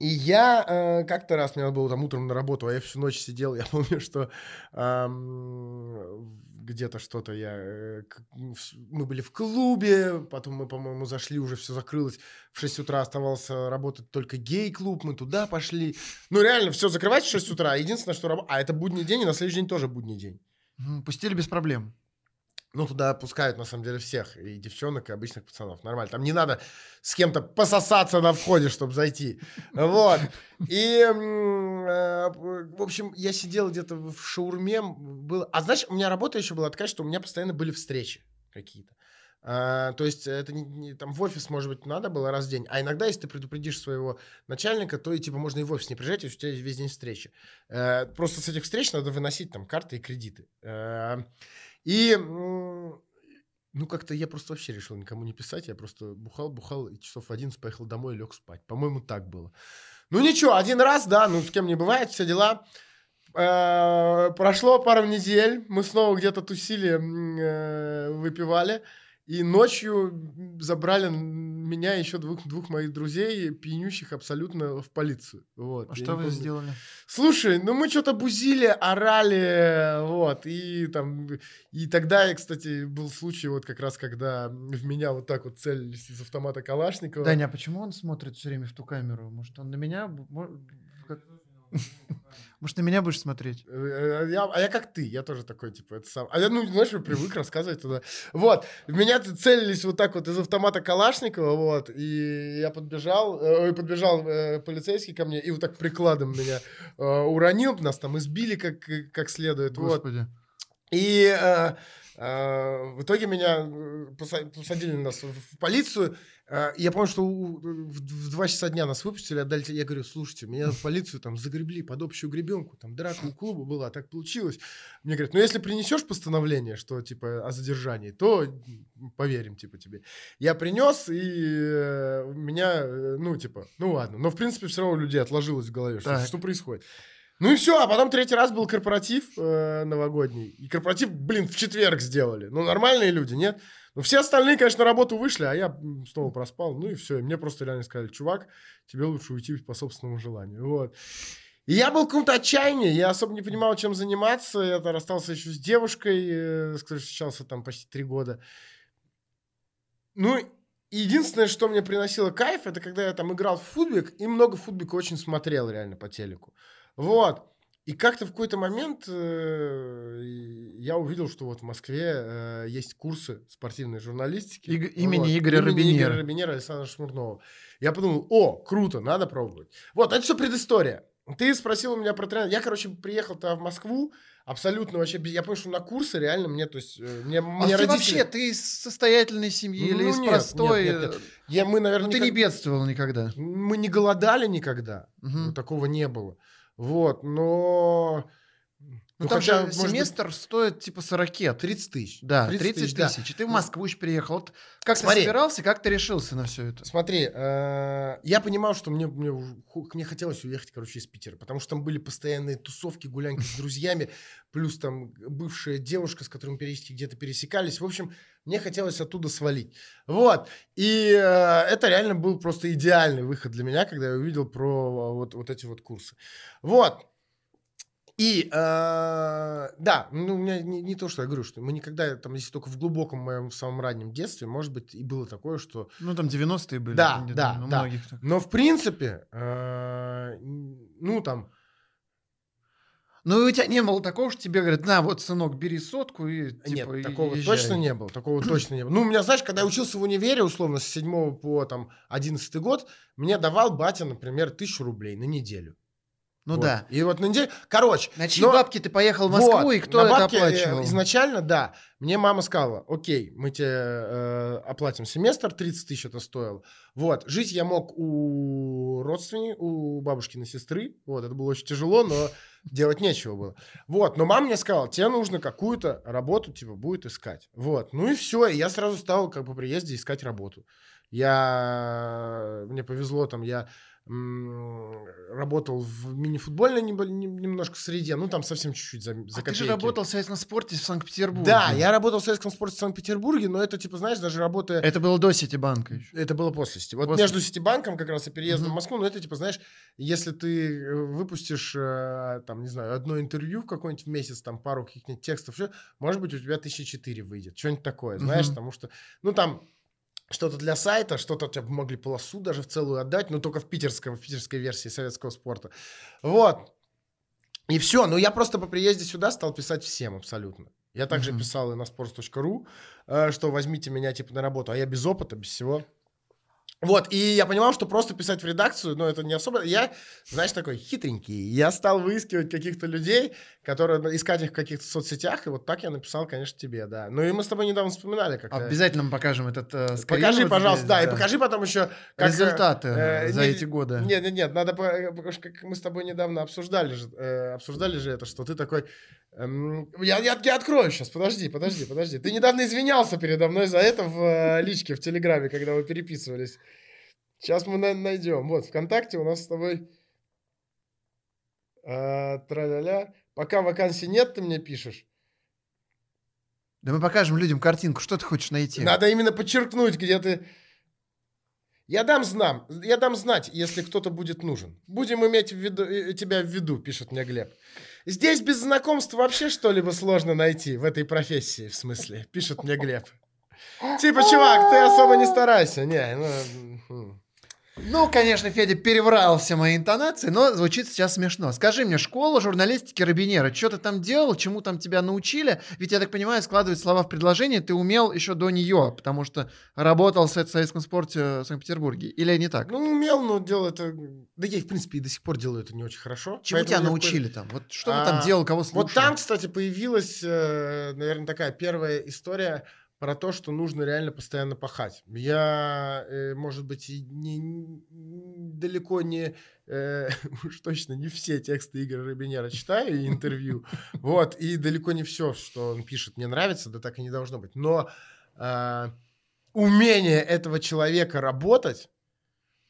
И я э, как-то раз, мне надо было там утром на работу, а я всю ночь сидел, я помню, что ам, где-то что-то я... э, Мы были в клубе, потом мы, по-моему, зашли, уже все закрылось. В 6 утра оставался работать только гей-клуб, мы туда пошли. Ну, реально, все закрывать в 6 утра. Единственное, что... раб- А это будний день, и на следующий день тоже будний день. Пустили без проблем. Ну, туда пускают, на самом деле, всех. И девчонок, и обычных пацанов. Нормально. Там не надо с кем-то пососаться на входе, чтобы зайти. Вот. И, э, в общем, я сидел где-то в шаурме. м, Было... А знаешь, у меня работа еще была такая, что у меня постоянно были встречи какие-то. А, то есть это не, не- там в офис, может быть, надо было раз в день. А иногда, если ты предупредишь своего начальника, то и типа можно и в офис не приезжать, если у тебя весь день встречи. Э, просто с этих встреч надо выносить там карты и кредиты. Э, и, ну, как-то я просто вообще решил никому не писать. Я просто бухал, бухал, и часов в 11 поехал домой и лег спать. По-моему, так было. Ну, ничего, один раз, да, ну, с кем не бывает, все дела. Э, Прошло пару недель, мы снова где-то тусили, э, выпивали. И ночью забрали меня еще двух, двух моих друзей, пьянющих абсолютно, в полицию. Вот, А что вы помню. сделали? Слушай, ну мы что-то бузили, орали, вот, и там, и тогда, кстати, был случай вот как раз, когда в меня вот так вот целились из автомата Калашникова. Даня, а почему он смотрит все время в ту камеру? Может, он на меня... Может, на меня будешь смотреть? Э, э, я- а я как ты, я тоже такой, типа, это сам. А я, ну, знаешь, я привык рассказывать туда. Вот, меня целились вот так вот из автомата Калашникова, вот, и я подбежал, э, подбежал э, полицейский ко мне и вот так прикладом меня э, уронил, нас там избили как, как следует, вот. И э, э, в итоге меня э, поса- посадили нас в полицию. Э, Я помню, что у- в в два часа дня нас выпустили, отдали. Я говорю, слушайте, меня в полицию там загребли под общую гребенку, там драка у клуба была, так получилось. Мне говорят, ну если принесешь постановление, что типа о задержании, то поверим типа тебе. Я принес, и э, у меня, э, ну типа, ну ладно. Но в принципе все равно у людей отложилось в голове, что, Так. что происходит. Ну и все, а потом третий раз был корпоратив э, новогодний. И корпоратив, блин, в четверг сделали. Ну, нормальные люди, нет? Ну, все остальные, конечно, на работу вышли, а я снова проспал. Ну и все. И мне просто реально сказали, чувак, тебе лучше уйти по собственному желанию. Вот. И я был в каком-то отчаянии, я особо не понимал, чем заниматься. Я там расстался еще с девушкой, э, с которой встречался там почти три года. Ну, единственное, что мне приносило кайф, это когда я там играл в футбик, и много футбика очень смотрел реально по телеку. Вот. И как-то в какой-то момент э, я увидел, что вот в Москве э, есть курсы спортивной журналистики. Иг- имени Игоря имени Робинера. Игоря Робинера Александра Шмурнова. Я подумал, о, круто, надо пробовать. Вот, это все предыстория. Ты спросил у меня про тренера. Я, короче, приехал тогда в Москву, абсолютно вообще... без- Я понял, что на курсы реально мне, то есть... э, Мне, А мне ты родители- вообще, ты из состоятельной семьи или Ну, из нет, простой? нет, нет, нет. Я, мы, наверное, Ну, ты не бедствовал никогда. мы не голодали никогда. Мгм. Ну, такого не было. Вот, но... Ну, там хотя, же может быть, семестр стоит типа 40. 30 тысяч. Да, 30 тысяч, да. тысяч. И ты в Москву еще приехал. Вот как Смотри. ты собирался, как ты решился на все это? Смотри, э, я понимал, что мне, мне, мне хотелось уехать, короче, из Питера, потому что там были постоянные тусовки, гулянки с друзьями, плюс там бывшая девушка, с которой мы периодически где-то пересекались. В общем, мне хотелось оттуда свалить. Вот. И э, это реально был просто идеальный выход для меня, когда я увидел про вот, вот эти вот курсы. Вот. И, э, да, ну, у меня не, не то, что я говорю, что мы никогда, там, если только в глубоком моем самом раннем детстве, может быть, и было такое, что Ну, там 90-е были. Да, да, да. многих так. но в принципе, э, ну там, Ну, и у тебя не было такого, что тебе говорят, на, вот, сынок, бери сотку и, типа, нет, такого езжай». точно не было, такого точно не было. Ну, у меня, знаешь, когда я учился в универе, условно, с 7 по там 11 год, мне давал батя, например, тысячу рублей на неделю. Ну Вот. да. И вот на неделю, короче. На чьи но- бабки ты поехал в Москву, Вот, и кто на это бабки, э, оплачивал? Изначально, да. Мне мама сказала, окей, мы тебе э, оплатим семестр, 30 тысяч это стоило. Вот, жить я мог у родственников, у бабушкиной сестры. Вот, это было очень тяжело, но делать нечего было. Вот, но мама мне сказала, тебе нужно какую-то работу, типа, будет искать. Вот, ну и все, и я сразу стал, как по приезде, искать работу. Я, мне повезло, там, я работал в мини-футбольной немножко среде, ну там совсем чуть-чуть за, за А ты же копейки. работал в советском спорте в Санкт-Петербурге. Да, я работал в советском спорте в Санкт-Петербурге, но это, типа, знаешь, даже работая... Это было до Ситибанка еще. Это было после Сити. Вот После. между Ситибанком как раз и переездом Мгм. в Москву, ну это типа, знаешь, если ты э, выпустишь, э, там, не знаю, одно интервью в какой-нибудь месяц, там, пару каких-нибудь текстов, всё, может быть, у тебя тысячи четыре выйдет, что-нибудь такое, знаешь, Мгм. потому что, ну там, что-то для сайта, что-то тебе могли полосу даже в целую отдать, но только в питерском, в питерской версии советского спорта. Вот. И все. Но я просто по приезде сюда стал писать всем абсолютно. Я также Мгм. писал и на sports.ru, э, что возьмите меня типа на работу, а я без опыта, без всего. Вот, и я понимал, что просто писать в редакцию, ну, это не особо... Я, знаешь, такой хитренький. Я стал выискивать каких-то людей, которые... Искать их в каких-то соцсетях, и вот так я написал, конечно, тебе, да. Ну, и мы с тобой недавно вспоминали, как... Обязательно мы покажем этот э, скрин Покажи, вот пожалуйста, здесь, да, и покажи потом еще... как, э, результаты э, за не- эти годы. Нет, нет, нет, надо, э, потому что как мы с тобой недавно обсуждали же, э, обсуждали же это, что ты такой, я, я, я открою сейчас, подожди, подожди, подожди. Ты недавно извинялся передо мной за это в э, личке в Телеграме, когда мы переписывались. Сейчас мы на- найдем. Вот, ВКонтакте у нас с тобой э, тра-ля-ля. Пока вакансий нет, ты мне пишешь. Да мы покажем людям картинку, что ты хочешь найти. Надо именно подчеркнуть, где ты... Я дам, знам, я дам знать, если кто-то будет нужен. Будем иметь в виду, э, тебя в виду, пишет мне Глеб. Здесь без знакомств вообще что-либо сложно найти в этой профессии, в смысле, пишет мне Глеб. Типа, чувак, ты особо не старайся. Не, ну... Ну, конечно, Федя переврал все мои интонации, но звучит сейчас смешно. Скажи мне, школа журналистики Робинера, что ты там делал, чему там тебя научили? Ведь, я так понимаю, складывать слова в предложение ты умел еще до нее, потому что работал в Совет- советском спорте в Санкт-Петербурге. Или не так? Ну, умел, но делал это... Да я, в принципе, и до сих пор делаю это не очень хорошо. Чему тебя научили там? Вот что ты там А, делал, кого слушал? Вот там, кстати, появилась, э, наверное, такая первая история про то, что нужно реально постоянно пахать. Я, э, может быть, и не, далеко не, э, уж точно не все тексты Игоря Робинера читаю и интервью, вот, и далеко не все, что он пишет, мне нравится, да так и не должно быть. Но э, умение этого человека работать,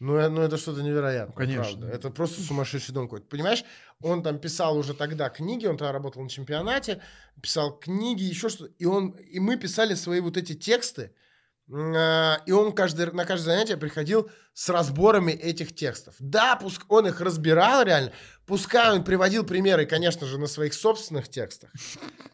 ну, э- ну это что-то невероятное, Ну, конечно. правда. Это просто сумасшедший дом какой-то. Понимаешь, он там писал уже тогда книги, он тогда работал на чемпионате, писал книги, еще что-то. И, он, и мы писали свои вот эти тексты, и он каждый, на каждое занятие приходил с разборами этих текстов. Да, пуск он их разбирал реально, пускай он приводил примеры, конечно же, на своих собственных текстах.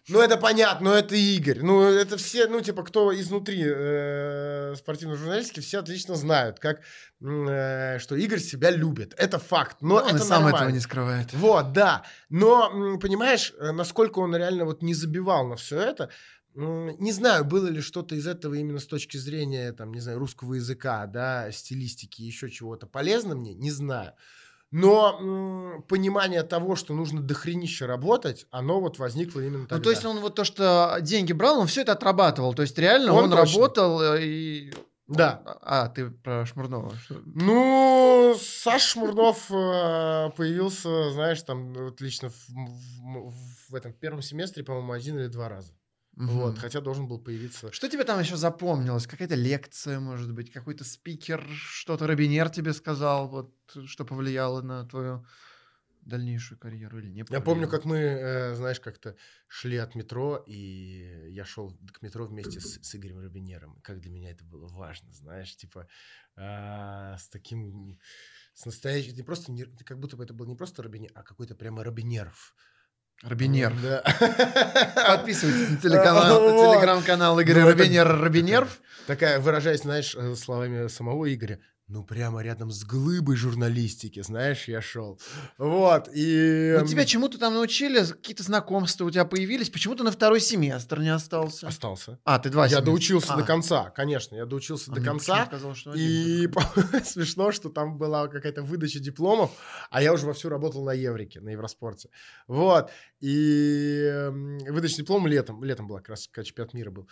Ну, это понятно, но это Игорь. Ну, это все, ну, типа, кто изнутри э, спортивной журналистики, все отлично знают, как, э, что Игорь себя любит. Это факт, но Ну, он это и сам нормально. этого не скрывает. Вот, да. Но, понимаешь, э, насколько он реально вот не забивал на все это, не знаю, было ли что-то из этого именно с точки зрения, там, не знаю, русского языка, да, стилистики, еще чего-то полезно мне, не знаю. Но м, понимание того, что нужно дохренище работать, оно вот возникло именно тогда. Ну, то есть он вот то, что деньги брал, он все это отрабатывал. То есть реально Он он, точно. работал э, и... Да. А, ты про Шмурнова. Ну, Саша Шмурнов э, появился, знаешь, там вот лично в, в- в этом первом семестре, по-моему, один или два раза. Вот, Мгм. хотя должен был появиться. Что тебе там еще запомнилось? Какая-то лекция, может быть, какой-то спикер, что-то Робинер тебе сказал, вот, что повлияло на твою дальнейшую карьеру или не Я повлияло? помню, как мы, э, знаешь, как-то шли от метро, и я шел к метро вместе с, с Игорем Робинером. Как для меня это было важно, знаешь, типа а, с таким, с настоящим, не просто, не- как будто бы это был не просто Робинер, а какой-то прямо Робинеров. Робинер. Да. Подписывайтесь на телеканал, Вот. телеграм-канал Игоря Ну, Робинер Робинерв. Такая, выражаясь, знаешь, э, словами самого Игоря, ну, прямо рядом с глыбой журналистики, знаешь, я шел. Вот, и... Ну, тебя эм, чему-то там научили, какие-то знакомства у тебя появились, почему ты на второй семестр не остался? Остался. А, ты два Я семестра. доучился А. до конца, конечно, я доучился А до мне конца. казалось, что один И смешно, что там была какая-то выдача дипломов, а я уже вовсю работал на Еврике, на Евроспорте. Вот. И эм, выдача диплома летом, летом была как раз, чемпионат мира был.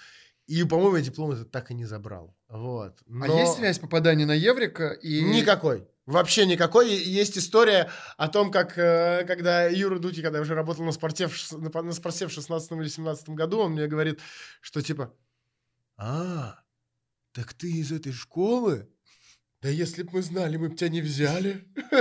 И, по-моему, я диплом этот так и не забрал. Вот. А Но- есть связь попадания на Еврика и... Никакой. Вообще никакой. Есть история о том, как э, когда Юра Дути, когда я уже работал на спорте в, на спорте в 16 или 17 году, он мне говорит, что типа, а, так ты из этой школы? Да если бы мы знали, мы бы тебя не взяли.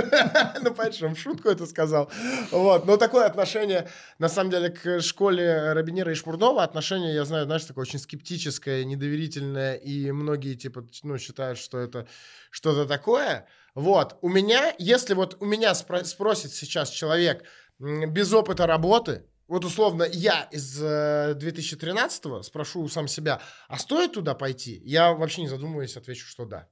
Ну, понимаешь, шутку это сказал. Вот, но такое отношение, на самом деле, к школе Робинера и Шмурнова, отношение, я знаю, знаешь, такое очень скептическое, недоверительное, и многие, типа, ну, считают, что это что-то такое. Вот, у меня, если вот у меня спро- спросит сейчас человек без опыта работы, вот условно я из э, 2013 спрошу сам себя, а стоит туда пойти? Я вообще не задумываясь отвечу, что да.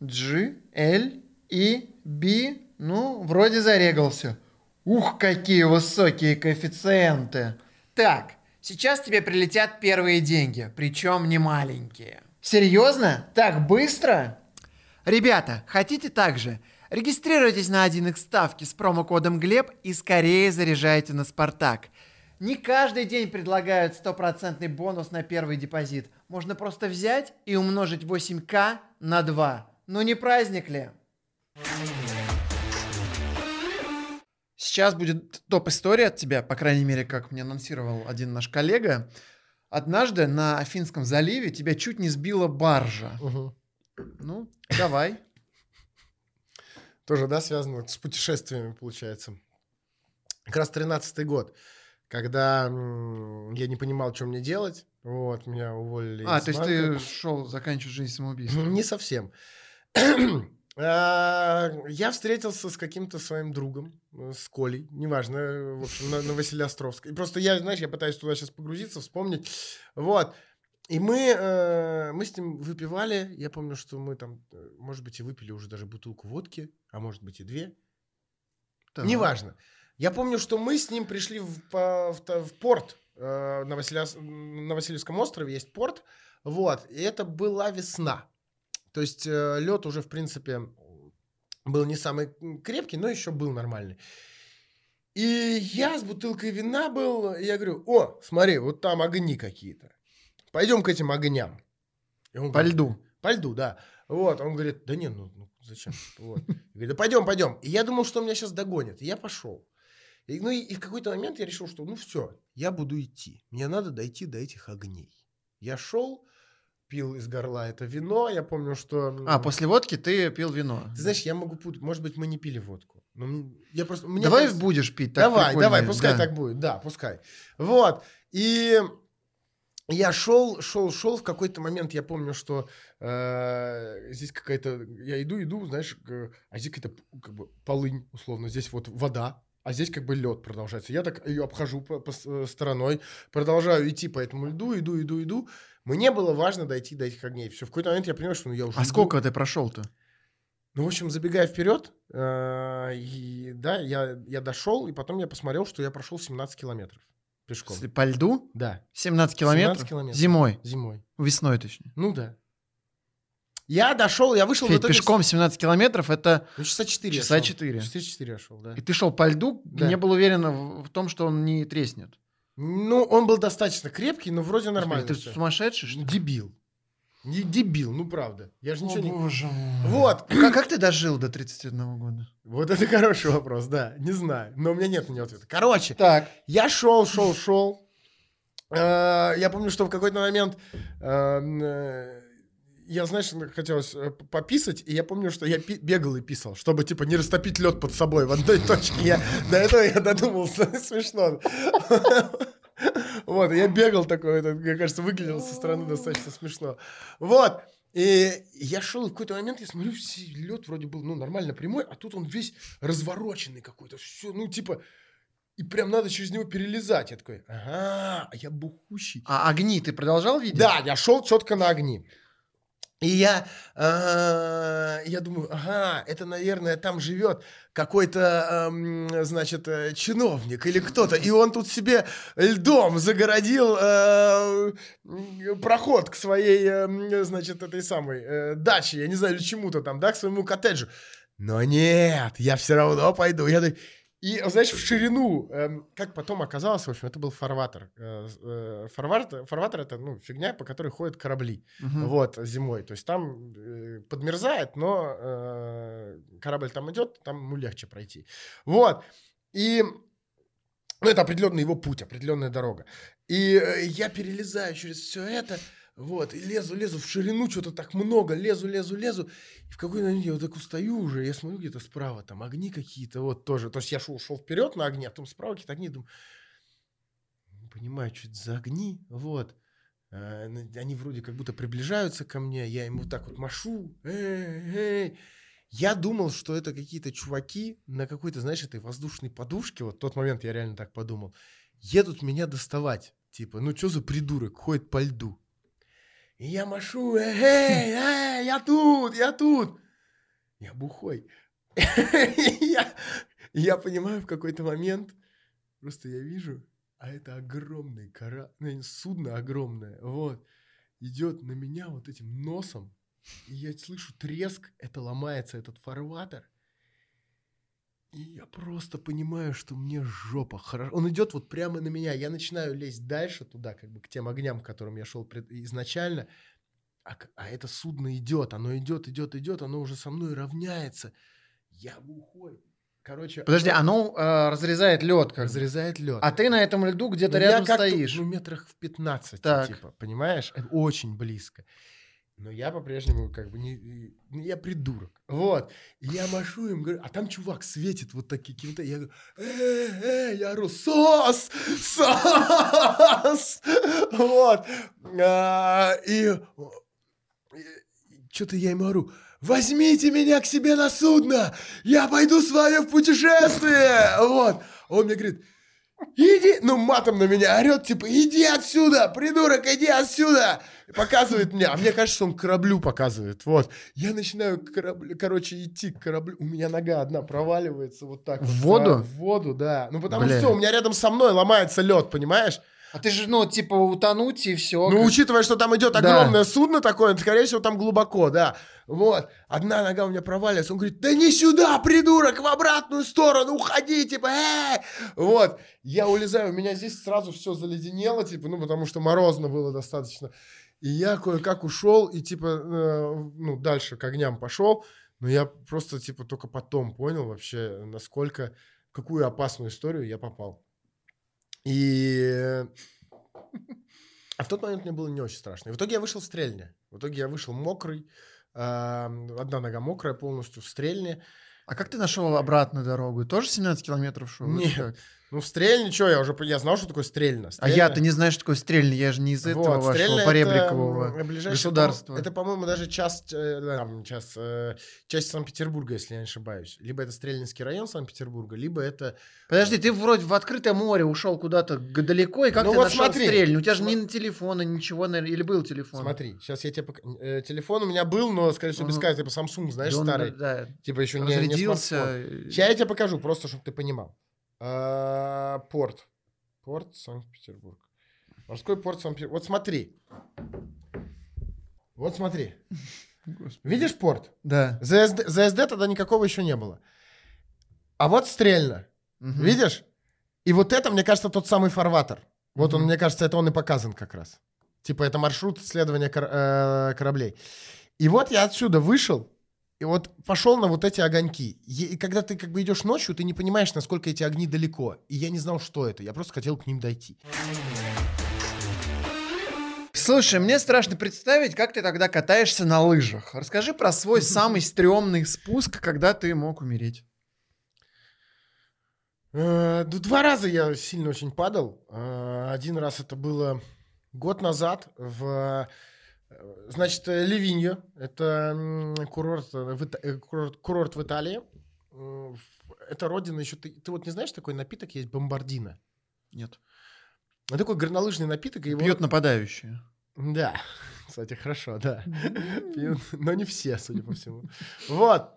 G, L, E, B. Ну, вроде зарегался. Ух, какие высокие коэффициенты. Так, сейчас тебе прилетят первые деньги, причем не маленькие. Серьезно? Так быстро? Ребята, хотите так же? Регистрируйтесь на 1x ставки с промокодом Глеб и скорее заряжайте на Спартак. Не каждый день предлагают стопроцентный бонус на первый депозит. Можно просто взять и умножить 8к на 2. Ну не праздник ли? Сейчас будет топ-история от тебя, по крайней мере, как мне анонсировал один наш коллега. Однажды на Финском заливе тебя чуть не сбила баржа. Ну, давай. Тоже, да, связано с путешествиями, получается. Как раз 13-й год, когда я не понимал, что мне делать. Вот, меня уволили А, то есть банка. ты шел заканчивать жизнь самоубийством. Не совсем. А, Я встретился с каким-то своим другом, э, с Колей, неважно, э, в общем, на, на Василиостровской. И Просто я, знаешь, я пытаюсь туда сейчас погрузиться, вспомнить. Вот. И мы, э, мы с ним выпивали. Я помню, что мы там, может быть, и выпили уже даже бутылку водки, а может быть и две. Так. Неважно. Я помню, что мы с ним пришли в, в в порт э, на, Василиос- на Васильевском острове, есть порт. Вот. И это была весна. То есть лед уже, в принципе, был не самый крепкий, но еще был нормальный. И я с бутылкой вина был, и я говорю, о, смотри, вот там огни какие-то. Пойдем к этим огням. И он По говорит, льду. по льду, да. Вот, он говорит, да не, ну, ну, зачем? Вот. Я говорю, да пойдем, пойдем. И я думал, что он меня сейчас догонит. И я пошел. И, ну и, и в какой-то момент я решил, что ну все, я буду идти. Мне надо дойти до этих огней. Я шел, пил из горла это вино. Я помню, что... А, после водки ты пил вино. Ты знаешь, я могу путать. Может быть, мы не пили водку. Но я просто... мне Давай кажется- будешь пить. так давай, давай, пускай да. так будет. Да, пускай. Вот. И я шел, шел, шел. В какой-то момент я помню, что э, здесь какая-то... Я иду, иду, знаешь, а здесь какая-то как бы полынь, условно. Здесь вот вода, а здесь как бы лед продолжается. Я так ее обхожу по, по э, стороной, продолжаю идти по этому льду, иду, иду, иду. Мне было важно дойти до этих огней. Все, в какой-то момент я понимаю, что ну, я уже А иду. сколько ты прошел-то? Ну, в общем, забегая вперед, э, и, да, я, я дошел, и потом я посмотрел, что я прошел 17 километров пешком. По льду? Да, 17 километров? 17 километров. Зимой. зимой. Весной, точнее. Ну да. Я дошел, я вышел Федь, пешком 17 километров это... Ну, часа 4 я Часа шел. четыре. Часа 4 я шел, да. И ты шел по льду, Да. не был уверен в, том, что он не треснет. Ну, он был достаточно крепкий, но вроде нормально. Ты сумасшедший, что ли? Дебил. Не дебил, ну правда. Я же ничего не... боже мой. Вот. Как, как ты дожил до 31 года? Вот это хороший вопрос, да. Не знаю. Но у меня нет на него ответа. Короче, Так. Я шел, шел, шел. Э, Я помню, что в какой-то момент э, э, я, знаешь, хотелось э, пописать, и я помню, что я бегал и писал, чтобы, типа, не растопить лед под собой в одной точке. Я, до этого я додумался. Смешно. Вот, я бегал такой, это, мне кажется, выглядело со стороны достаточно смешно. Вот, и я шел, и в какой-то момент я смотрю, лед вроде был, ну, нормально прямой, а тут он весь развороченный какой-то, все, ну, типа, и прям надо через него перелезать. Я такой, ага, а я бухущий. А огни ты продолжал видеть? Да, я шел четко на огни. И я, а, я думаю, ага, это, наверное, там живет какой-то, значит, э, чиновник или кто-то, и он тут себе льдом загородил э, проход к своей, значит, этой самой э, даче, я не знаю, или чему-то там, да, к своему коттеджу. Но нет, я все равно пойду. Я так- и, знаешь, в ширину, эм, как потом оказалось, в общем, это был фарватер. Э, э, фарватер, фарватер это, ну, фигня, по которой ходят корабли. Мгм. Вот, зимой. То есть там э, подмерзает, но э, корабль там идет, там ему легче пройти. Вот. И ну, это определенный его путь, определенная дорога. И я перелезаю через все это. Вот, и лезу, лезу в ширину, что-то так много, лезу, лезу, лезу. И в какой-то момент я вот так устаю уже, я смотрю где-то справа, там огни какие-то, вот тоже. То есть я шел, шел вперед на огне, а потом справа какие-то огни, думаю, не понимаю, что это за огни, вот. А, н- Они вроде как будто приближаются ко мне, я им вот так вот машу. Эй, эй. Я думал, что это какие-то чуваки на какой-то, знаешь, этой воздушной подушке, вот в тот момент я реально так подумал, едут меня доставать. Типа, ну что за придурок, ходит по льду. И я машу, эй, эй, эй, я тут, я тут. Я бухой. Я, я понимаю в какой-то момент, просто я вижу, а это огромный кора... ну, судно огромное, вот, идет на меня вот этим носом, и я слышу треск, это ломается этот фарватер, и я просто понимаю, что мне жопа. Хорошо. Он идет вот прямо на меня. Я начинаю лезть дальше туда, как бы к тем огням, к которым я шел пред- изначально. А, а это судно идет. Оно идет, идет, идет. Оно уже со мной равняется. Я бухой. Короче, Подожди, оно э, разрезает лед как бы. разрезает лед. А ты на этом льду где-то Ну, я рядом как-то, стоишь. Ну, метрах в 15, Так. типа, понимаешь? Это очень близко. Но я по-прежнему как бы не... ну, я придурок. Вот. И я машу им, говорю, а там чувак светит вот так каким-то... Я говорю, эй, эй, я ору, сос! Сос! Вот. А, И... Что-то я ему ору, возьмите меня к себе на судно, я пойду с вами в путешествие. Вот. Он мне говорит, Иди, ну матом на меня орет, типа, иди отсюда, придурок, иди отсюда. И показывает мне, а мне кажется, что он кораблю показывает, вот. Я начинаю, к кораблю, короче, идти к кораблю, у меня нога одна проваливается вот так. В вот, воду? В воду, да. Ну, потому Бля. что у меня рядом со мной ломается лед, понимаешь? А ты же, ну, типа, утонуть и все. Ну, учитывая, что там идет Да. огромное судно такое, скорее всего, там глубоко, да. Вот. Одна нога у меня проваливается. Он говорит, да не сюда, придурок, в обратную сторону, уходи, типа, э Вот. Я улезаю, у меня здесь сразу все заледенело, типа, ну, потому что морозно было достаточно. И я кое-как ушел и, типа, э, ну, дальше к огням пошел. Но я просто, типа, только потом понял вообще, насколько, какую опасную историю я попал. И... А в тот момент мне было не очень страшно. И в итоге я вышел в стрельне. В итоге я вышел мокрый. Одна нога мокрая полностью в стрельне. А как ты нашел обратную дорогу? Тоже 17 километров шел? Нет. Ну, в стрельне, что, я уже я знал, что такое стрельна. А Стрельна- я-то не знаю, что такое стрельный. Я же не из этого Вот, вашего поребрикового государства. Это, по-моему, даже часть, э, часть, э, часть Санкт-Петербурга, если я не ошибаюсь. Либо это Стрельнинский район Санкт-Петербурга, либо это... Подожди, ты вроде в открытое море ушел куда-то далеко, и как Ну ты вот нашел смотри. стрельню? У тебя же ни на телефона, ничего, наверное, или был телефон? Смотри, сейчас я тебе... пок- э, телефон у меня был, но, скорее всего, без Ага. карты, типа Samsung, знаешь, Да старый. да, Типа еще не, не смартфон. Сейчас я тебе покажу, просто чтобы ты понимал. А, Порт. Порт Санкт-Петербург. Морской порт Санкт-Петербург. Вот смотри. Вот смотри. Господи. Видишь порт? Да. ЗСД, ЗСД тогда никакого еще не было. А вот стрельно. Мгм. Видишь? И вот это, мне кажется, тот самый фарватер. Вот он, Мгм. мне кажется, это он и показан как раз. Типа это маршрут исследования кор- э, кораблей. И вот я отсюда вышел, и вот пошел на вот эти огоньки. И когда ты как бы идешь ночью, ты не понимаешь, насколько эти огни далеко. И я не знал, что это. Я просто хотел к ним дойти. Слушай, мне страшно представить, как ты тогда катаешься на лыжах. Расскажи про свой самый стрёмный спуск, когда ты мог умереть. Э, ну, Два раза я сильно очень падал. Э, Один раз это было год назад в... Значит, э, Ливиньо. Это курорт в, Ита- э, курорт, курорт в Италии. Это родина еще... Ты, ты вот не знаешь, такой напиток есть бомбардино? Нет. Это такой горнолыжный напиток. его- Пьют нападающие. Да. Кстати, хорошо, да. Пьют, но не все, судя по всему. Вот.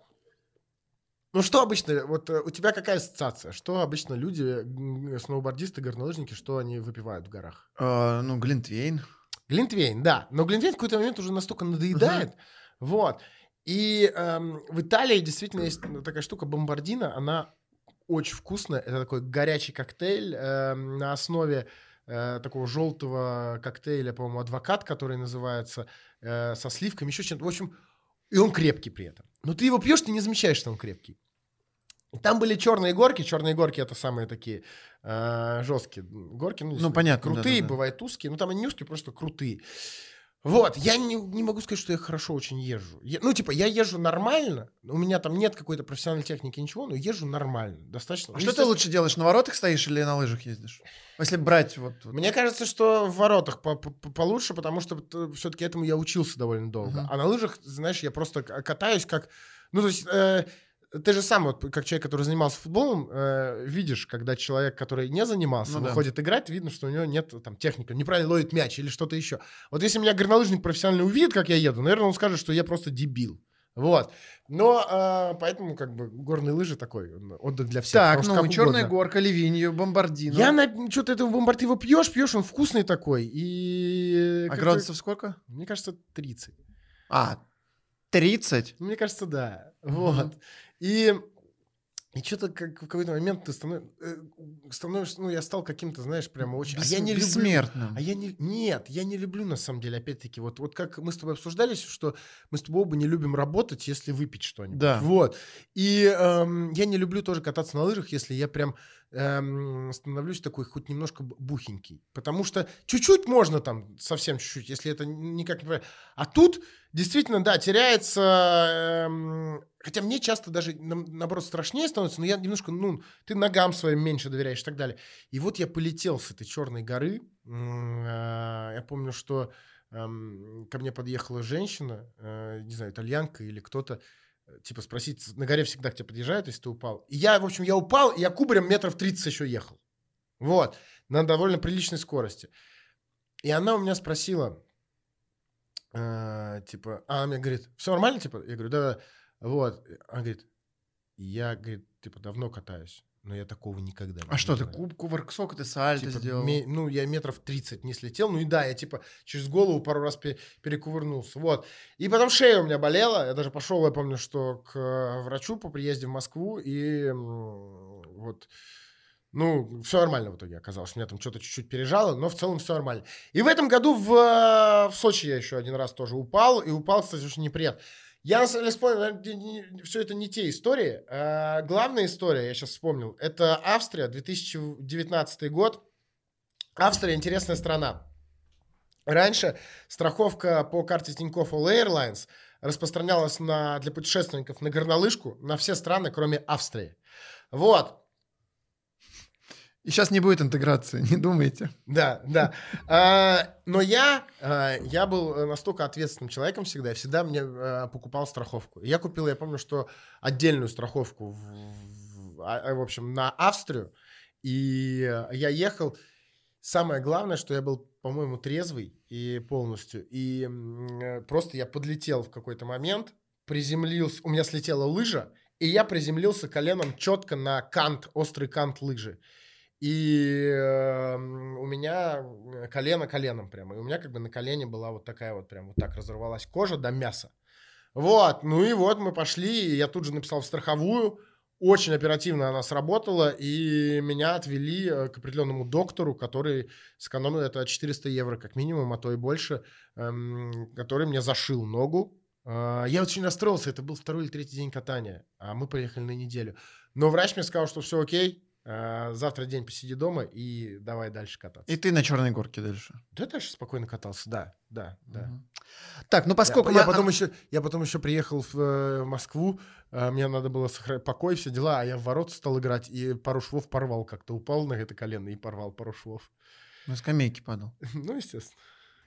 Ну что обычно, вот э, у тебя какая ассоциация? Что обычно люди, сноубордисты, горнолыжники, что они выпивают в горах? А, ну, Глинтвейн. Глинтвейн, да. Но Глинтвейн в какой-то момент уже настолько надоедает. Вот. И эм, в Италии действительно есть такая штука бомбардина. Она очень вкусная. Это такой горячий коктейль эм, на основе э, такого желтого коктейля, по-моему, адвокат, который называется, э, со сливками, еще чем-то. В общем, и он крепкий при этом. Но ты его пьешь, ты не замечаешь, что он крепкий. Там были черные горки. Черные горки это самые такие э, жесткие горки. Ну, понятно, Крутые, да-да-да. бывают узкие. Ну, там они не узкие, просто крутые. Вот, я не, не могу сказать, что я хорошо очень езжу. Я- ну, типа, я езжу нормально, у меня там нет какой-то профессиональной техники, ничего, но езжу нормально, достаточно. А Ну, что ты лучше делаешь, на воротах стоишь или на лыжах ездишь? Если брать вот... вот- Мне кажется, что в воротах по- по- получше, потому что все-таки этому я учился довольно долго. Мгм. А на лыжах, знаешь, я просто катаюсь как... Ну, то есть... э, ты же сам, вот, как человек, который занимался футболом, э, видишь, когда человек, который не занимался, Ну да. выходит играть, видно, что у него нет там техники, неправильно ловит мяч или что-то еще. Вот если меня горнолыжник профессионально увидит, как я еду, наверное, он скажет, что я просто дебил. Вот. Но э, поэтому, как бы, горные лыжи такой отдых для всех. Так, ну, черная угодно. горка, Ливинью, Бомбардино. Я на что-то этого бомбард его пьешь, пьешь, он вкусный такой. И А как-то- градусов сколько? Мне кажется, 30. А, 30? Ну, Мне кажется, да. Вот. И и что-то как в какой-то момент ты станов- э, становишься, ну, я стал каким-то, знаешь, прямо очень... А Бес- я не люблю... бессмертным. А я не... Нет, я не люблю, на самом деле, опять-таки, вот, вот как мы с тобой обсуждались, что мы с тобой оба не любим работать, если выпить что-нибудь. Да. Вот. И эм, я не люблю тоже кататься на лыжах, если я прям эм, становлюсь такой хоть немножко бухенький. Потому что чуть-чуть можно там, совсем чуть-чуть, если это никак не... А тут действительно, да, теряется... эм, хотя мне часто даже, на- наоборот, страшнее становится, но я немножко, ну, ты ногам своим меньше доверяешь и так далее. И вот я полетел с этой черной горы. А, Я помню, что эм, ко мне подъехала женщина, э, не знаю, итальянка или кто-то, э, типа спросить, на горе всегда к тебе подъезжают, если ты упал. И я, в общем, я упал, и я кубарем метров 30 еще ехал. Вот, на довольно приличной скорости. И она у меня спросила, э, типа, а она мне говорит, все нормально, типа? Я говорю, да, да. Вот. Она говорит, я, говорит, типа, давно катаюсь, но я такого никогда не А что, ты делала». куб, кувырк, сколько ты сальто Типа, сделал? ме- ну, я метров 30 не слетел. Ну и да, я типа через голову пару раз пе- перекувырнулся. Вот. И потом шея у меня болела. Я даже пошел, я помню, что к э, врачу по приезде в Москву. И вот, ну, все нормально в итоге оказалось. Меня там что-то чуть-чуть пережало, но в целом все нормально. И в этом году в, э, в Сочи я еще один раз тоже упал. И упал, кстати, очень неприятно. Я на самом деле вспомнил, все это не те истории. А, главная история, я сейчас вспомнил, это Австрия, 2019 год. Австрия интересная страна. Раньше страховка по карте Тинькофф All Airlines распространялась на, для путешественников на горнолыжку на все страны, кроме Австрии. Вот. И сейчас не будет интеграции, не думайте. Да, да. А, но я, а, я был э, настолько ответственным человеком всегда, я всегда мне а, покупал страховку. Я купил, я помню, что отдельную страховку, в, а, в общем, на Австрию. И э, я ехал. Самое главное, что я был, по-моему, трезвый и полностью. И э, просто я подлетел в какой-то момент, приземлился, у меня слетела лыжа, и я приземлился коленом четко на кант, острый кант лыжи. И э, м, у меня э, колено коленом прямо. И у меня как бы на колене была вот такая вот прям вот так разорвалась кожа до мяса. Вот, ну и вот мы пошли, и я тут же написал в страховую. Очень оперативно она сработала, и меня отвели э, к определенному доктору, который сэкономил это 400 евро как минимум, а то и больше, эм, который мне зашил ногу. Э, Я очень расстроился, это был второй или третий день катания, а мы поехали на неделю. Но врач мне сказал, что все окей, завтра день посиди дома и давай дальше кататься. И ты на черной горке дальше. Да, дальше спокойно катался, да, да, да. Мгм. Так, ну Я, поскольку я мы- потом еще, я потом еще приехал в э, Москву, э, мне надо было сохранять покой, все дела, а я в ворот стал играть и пару швов порвал как-то, упал на это колено и порвал пару швов. на скамейке падал. Ну, естественно.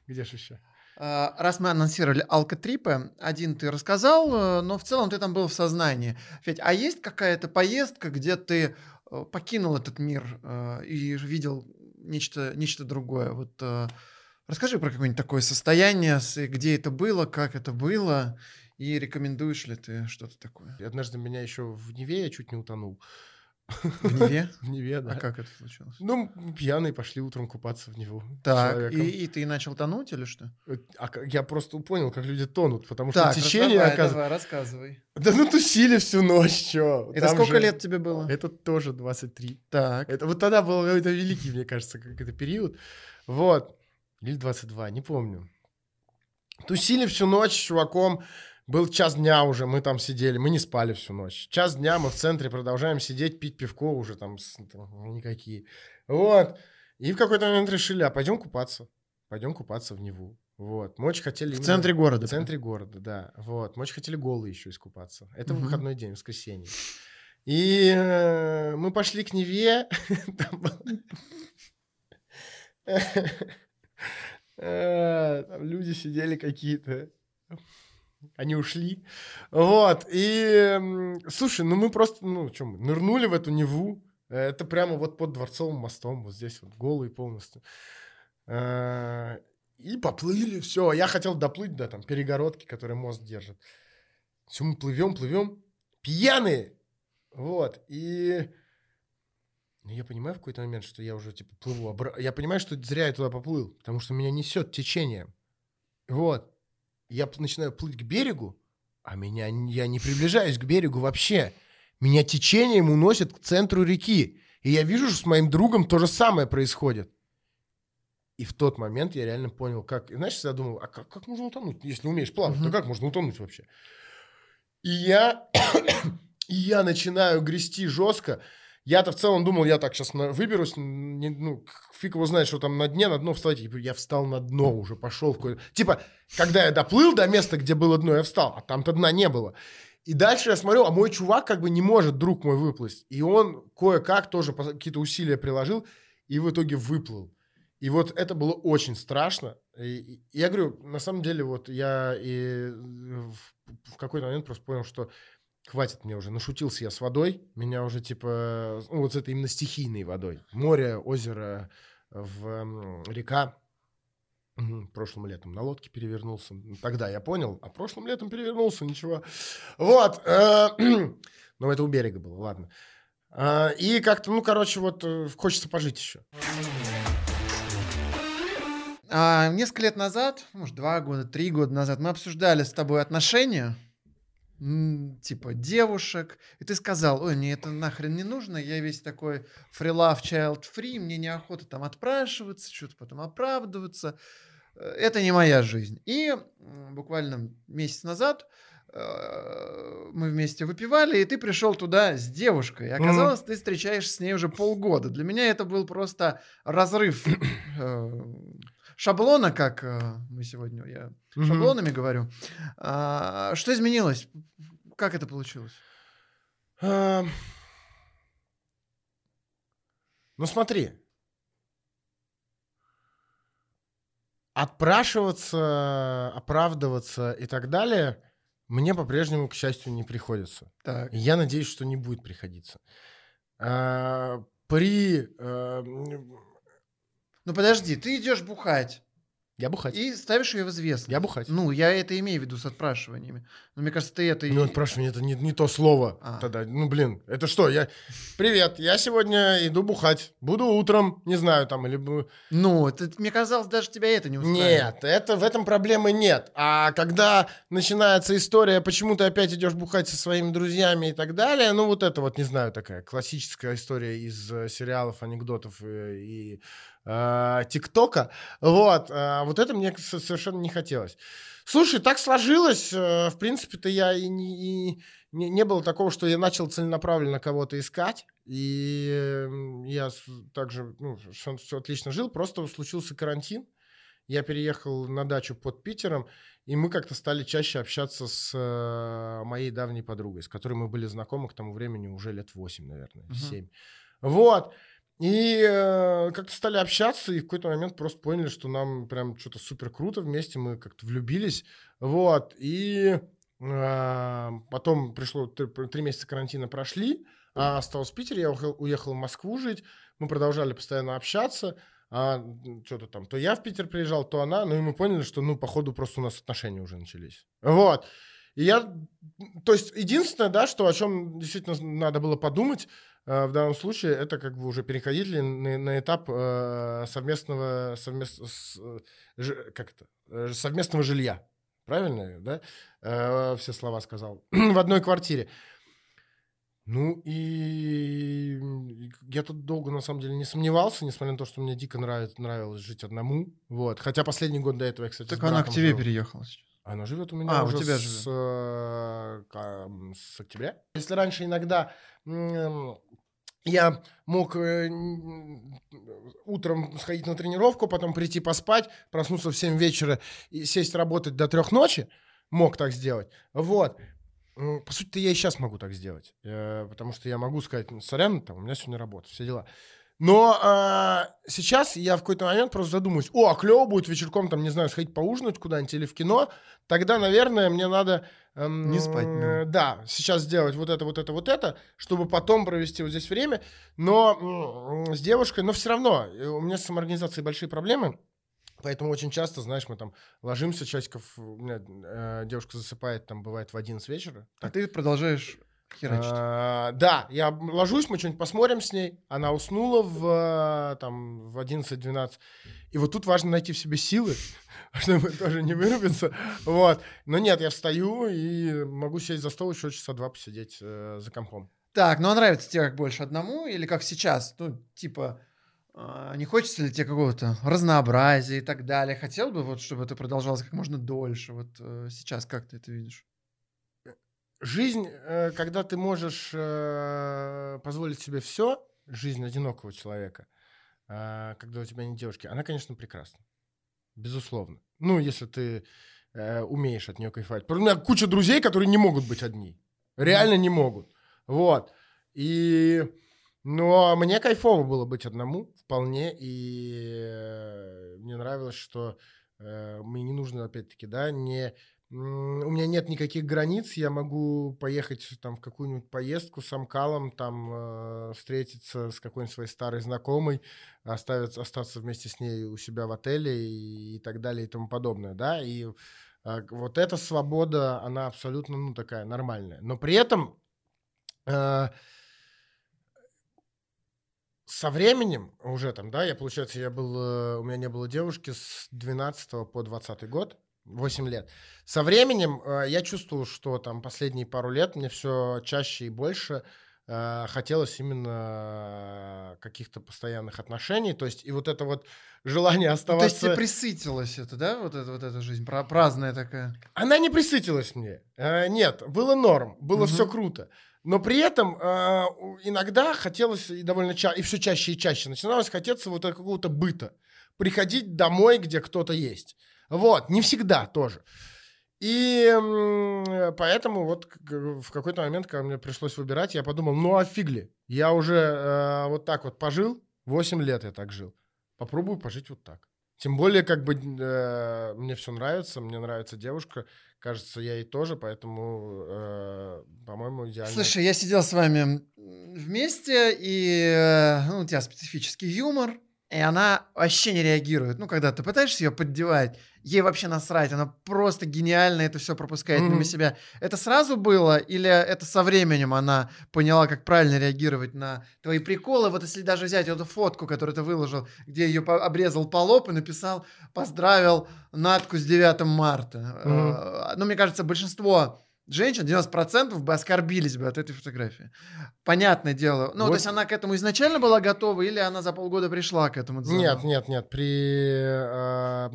Где же еще? А, Раз мы анонсировали алкотрипы, один ты рассказал, э, но в целом ты там был в сознании. Федь, а есть какая-то поездка, где ты покинул этот мир э, и видел нечто, нечто другое? Вот э, расскажи про какое-нибудь такое состояние, где это было, как это было, и рекомендуешь ли ты что-то такое? Однажды меня еще в Неве я чуть не утонул. В Неве? В Неве, да. А как это случилось? Ну, пьяные пошли утром купаться в Неву. Так, и, и ты начал тонуть или что? Э, а я просто понял, как люди тонут, потому что Так, течение, давай, оказывается... давай, рассказывай. Да ну тусили всю ночь, чё. Это Там сколько же- лет тебе было? Это тоже 23. Так. Это вот тогда был какой-то великий, мне кажется, как это период. Вот. Или 22, не помню. Тусили всю ночь с чуваком. Был час дня уже, мы там сидели, мы не спали всю ночь. Час дня мы в центре продолжаем сидеть, пить пивко уже там, там, ну, никакие. Вот. И в какой-то момент решили, а пойдем купаться. Пойдем купаться в Неву. Вот. Мы очень хотели... В именно- центре города. В центре города, да. Вот. Мы очень хотели голые еще искупаться. Это Мгм. выходной день, воскресенье. И э, мы пошли к Неве. Э, там люди сидели какие-то. Они ушли. Вот. И, слушай, ну мы просто, ну, что мы, нырнули в эту Неву. Это прямо вот под Дворцовым мостом, вот здесь вот, голый полностью. Э, И поплыли, все. Я хотел доплыть до там перегородки, которая мост держит. Все, мы плывем, плывем. Пьяные! Вот. И ну, я понимаю в какой-то момент, что я уже типа плыву. обра- Я понимаю, что зря я туда поплыл, потому что меня несет течением. Вот. Я начинаю плыть к берегу, а меня я не приближаюсь к берегу вообще. Меня течением уносит к центру реки. И я вижу, что с моим другом то же самое происходит. И в тот момент я реально понял, как... и Знаешь, я думал, а как, как можно утонуть? Если умеешь плавать, то Мгм. как можно утонуть вообще? И я, и я начинаю грести жестко. Я-то в целом думал, я так сейчас выберусь, не- ну, фиг его знает, что там на дне, на дно вставать. И Я встал на дно уже, пошел в какое-то... Типа, когда я доплыл до места, где было дно, я встал, а там-то дна не было. И дальше я смотрю, а мой чувак как бы не может, друг мой, выплыть. И он кое-как тоже какие-то усилия приложил, и в итоге выплыл. И вот это было очень страшно. И, и я говорю, на самом деле, вот я и в, в какой-то момент просто понял, что хватит мне уже, нашутился я с водой, меня уже типа, ну вот с этой именно стихийной водой. Море, озеро, в, м, река. Прошлым летом на лодке перевернулся. Ну, Тогда я понял, а прошлым летом перевернулся, ничего. Вот. э, Но это у берега было, ладно. А, И как-то, ну, короче, вот э, хочется пожить еще. А, несколько лет назад, может, два года, три года назад, мы обсуждали с тобой отношения, типа девушек, и ты сказал, ой, мне это нахрен не нужно, я весь такой love, child free, мне неохота там отпрашиваться, что-то потом оправдываться, Э, это не моя жизнь. И буквально месяц назад э, мы вместе выпивали, и ты пришел туда с девушкой. И оказалось, ты встречаешься с ней уже полгода. Для меня это был просто разрыв э, шаблона, как э, мы сегодня, я Мгм. шаблонами говорю. А, Что изменилось? Как это получилось? А, Ну смотри. Отпрашиваться, оправдываться и так далее мне по-прежнему, к счастью, не приходится. Так. Я надеюсь, что не будет приходиться. А, При... м, Ну подожди, ты идешь бухать Я бухать. и ставишь ее в известность. Я бухать. Ну, я это имею в виду с отпрашиваниями. Но мне кажется, ты это... и- Ну, отпрашивание это не, не то слово А. тогда. Ну, блин, это что? Я... Привет, я сегодня иду бухать. Буду утром, не знаю, там, или... Ну, это, мне казалось, даже тебя это не устраивает. Нет, это, в этом проблемы нет. А когда начинается история, почему ты опять идешь бухать со своими друзьями и так далее, ну, вот это вот, не знаю, такая классическая история из э, сериалов, анекдотов э, и э, ТикТока. Вот, а вот это мне совершенно не хотелось. Слушай, так сложилось. э, В принципе-то я и не, и не, не было такого, что я начал целенаправленно кого-то искать. И я также ну, все, отлично жил. Просто случился карантин. Я переехал на дачу под Питером, и мы как-то стали чаще общаться с э, моей давней подругой, с которой мы были знакомы к тому времени уже лет 8, наверное, Мгм. 7. Вот. И э, как-то стали общаться, и в какой-то момент просто поняли, что нам прям что-то супер круто вместе, мы как-то влюбились. Вот. И э, потом пришло, три, три месяца карантина прошли, а осталось в Питере, я уехал, уехал в Москву жить, мы продолжали постоянно общаться, а, что-то там, то я в Питер приезжал, то она, ну и мы поняли, что, ну, походу, просто у нас отношения уже начались. Вот. И я, то есть, единственное, да, что о чем действительно надо было подумать в данном случае, это как бы уже переходить ли на, на этап э, совместного, совмест, с, ж- как это, Э, совместного жилья. Правильно, да? Э, все слова сказал. в одной квартире. Ну и я тут долго, на самом деле, не сомневался, несмотря на то, что мне дико нравится, нравилось жить одному. Вот. Хотя последний год до этого я, кстати, Так она к тебе жил. переехала сейчас. Она живет у меня А, у уже тебя с, живет. э, с октября. Если раньше иногда я мог э, утром сходить на тренировку, потом прийти поспать, проснуться в 7 вечера и сесть работать до трех ночи. Мог так сделать. Вот. По сути, я и сейчас могу так сделать. Э, Потому что я могу сказать, «Ну, сорян, там, у меня сегодня работа, все дела. Но а, сейчас я в какой-то момент просто задумаюсь, о, а клево будет вечерком, там, не знаю, сходить поужинать куда-нибудь или в кино, тогда, наверное, мне надо... эм, Не спать э, Да, сейчас сделать вот это, вот это, вот это, чтобы потом провести вот здесь время. Но м, с девушкой, но все равно, э, у меня с самоорганизацией большие проблемы, Поэтому очень часто, знаешь, мы там ложимся часиков, у меня э, девушка засыпает, там бывает в 11 вечера. А ты продолжаешь херачить. А, да, я ложусь, мы что-нибудь посмотрим с ней. Она уснула в, э, там, в 11-12. И вот тут важно найти в себе силы, чтобы тоже не вырубиться. Вот. Но нет, я встаю и могу сесть за стол еще часа два посидеть э, за компом. Так, ну а нравится тебе как больше одному или как сейчас? Ну, типа, а, не хочется ли тебе какого-то разнообразия и так далее? Хотел бы, вот, чтобы это продолжалось как можно дольше? Вот э, сейчас как ты это видишь? Жизнь, э, когда ты можешь э, позволить себе все, жизнь одинокого человека, э, когда у тебя нет девушки, она, конечно, прекрасна. Безусловно. Ну, если ты умеешь от нее кайфовать. У меня куча друзей, которые не могут быть одни. Реально не могут. Вот. И... Но мне кайфово было быть одному вполне. И мне нравилось, что мне не нужно, опять-таки, да, не... У меня нет никаких границ, я могу поехать там в какую-нибудь поездку с Амкалом, там э, встретиться с какой-нибудь своей старой знакомой, оставить, остаться вместе с ней у себя в отеле и, и так далее и тому подобное, да, и г- вот эта свобода, она абсолютно, ну, такая нормальная. Но при этом э, со временем уже там, да, я, получается, я был, э, у меня не было девушки с 12 по 20 год, 8 лет. Со временем э, я чувствовал, что там последние пару лет мне все чаще и больше э, хотелось именно каких-то постоянных отношений, то есть и вот это вот желание Ну, То есть оставаться... тебе присытилась это, да, вот эта вот эта жизнь, пра- праздная такая? Она не присытилась мне. Э, нет, было норм, было Мгм. все круто. Но при этом э, иногда хотелось, и довольно ча- и все чаще и чаще начиналось хотеться вот какого-то быта. Приходить домой, где кто-то есть. Вот, не всегда тоже. И поэтому вот в какой-то момент, когда мне пришлось выбирать, я подумал, ну а фиг? Я уже э, вот так вот пожил, 8 лет я так жил. Попробую пожить вот так. Тем более, как бы э, мне все нравится, мне нравится девушка, кажется, я ей тоже, поэтому, э, по-моему, идеально. Слушай, я сидел с вами вместе, и э, ну, у тебя специфический юмор, и она вообще не реагирует. Ну, когда ты пытаешься ее поддевать, ей вообще насрать, она просто гениально это все пропускает мимо Мгм. себя. Это сразу было, или это со временем она поняла, как правильно реагировать на твои приколы? Вот если даже взять эту фотку, которую ты выложил, где ее обрезал по лоб и написал «Поздравил Натку с 9 марта». Э, Ну, мне кажется, большинство женщин, 90% бы оскорбились бы от этой фотографии. Понятное дело. Ну, Вот. то есть она к этому изначально была готова, или она за полгода пришла к этому дизайну? Нет, нет, нет. При э,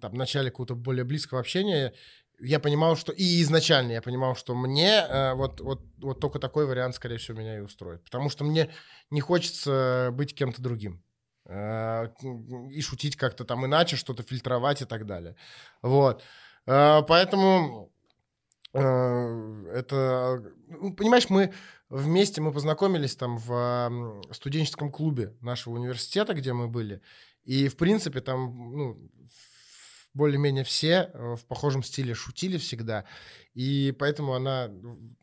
там, начале какого-то более близкого общения я понимал, что и изначально я понимал, что мне э, вот, вот, вот только такой вариант, скорее всего, меня и устроит. Потому что мне не хочется быть кем-то другим. Э, и шутить как-то там иначе, что-то фильтровать и так далее. Вот. Э, Поэтому это... ну, Понимаешь, мы вместе мы познакомились там в студенческом клубе нашего университета, где мы были. И, в принципе, там, ну, более-менее все э, в похожем стиле шутили всегда. И поэтому она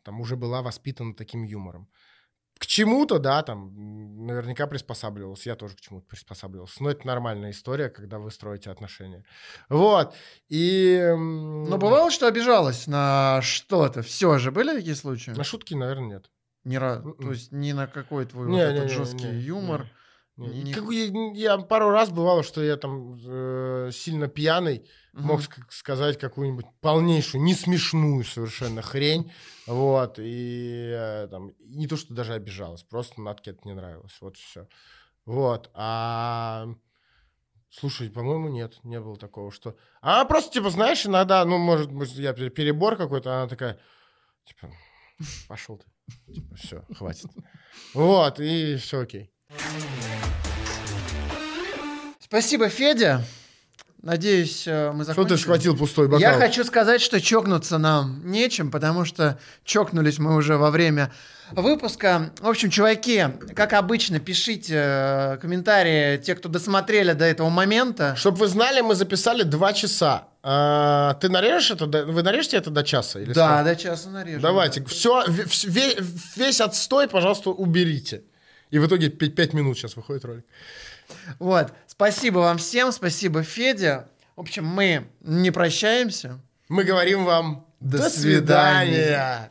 там уже была воспитана таким юмором. К чему-то, да, там наверняка приспосабливался. Я тоже к чему-то приспосабливался. Но это нормальная история, когда вы строите отношения. Вот. И... Но бывало, что обижалась на что-то. Все же были такие случаи? На шутки, наверное, нет. Ни разу. Мгм. То есть ни на какой твой Не, вот не, этот не, жесткий не, юмор. Не, Не- как я, я пару раз бывало, что я там э, сильно пьяный, мог сказать какую-нибудь полнейшую, не смешную совершенно хрень, вот, и э, там, не то, что даже обижалась, просто Натке это не нравилось, вот все. Вот, а... Слушай, по-моему, нет, не было такого, что... А просто, типа, знаешь, иногда, ну, может быть, я пер- перебор какой-то, она такая, типа, пошел ты. Все, хватит. Вот, и все окей. Спасибо, Федя. Надеюсь, э, мы Что закончили. ты схватил пустой бокал? Я хочу сказать, что чокнуться нам нечем, потому что чокнулись мы уже во время выпуска. В общем, чуваки, как обычно, пишите э, комментарии, те, кто досмотрели до этого момента. Чтобы вы знали, мы записали два часа. А, ты нарежешь это? Вы нарежете это до часа? Или Да, сколько? до часа нарежем. Давайте. Все, весь отстой, пожалуйста, уберите. И в итоге 5 минут сейчас выходит ролик. Вот. Спасибо вам всем, спасибо, Федя. В общем, мы не прощаемся. Мы говорим вам До до свидания. свидания.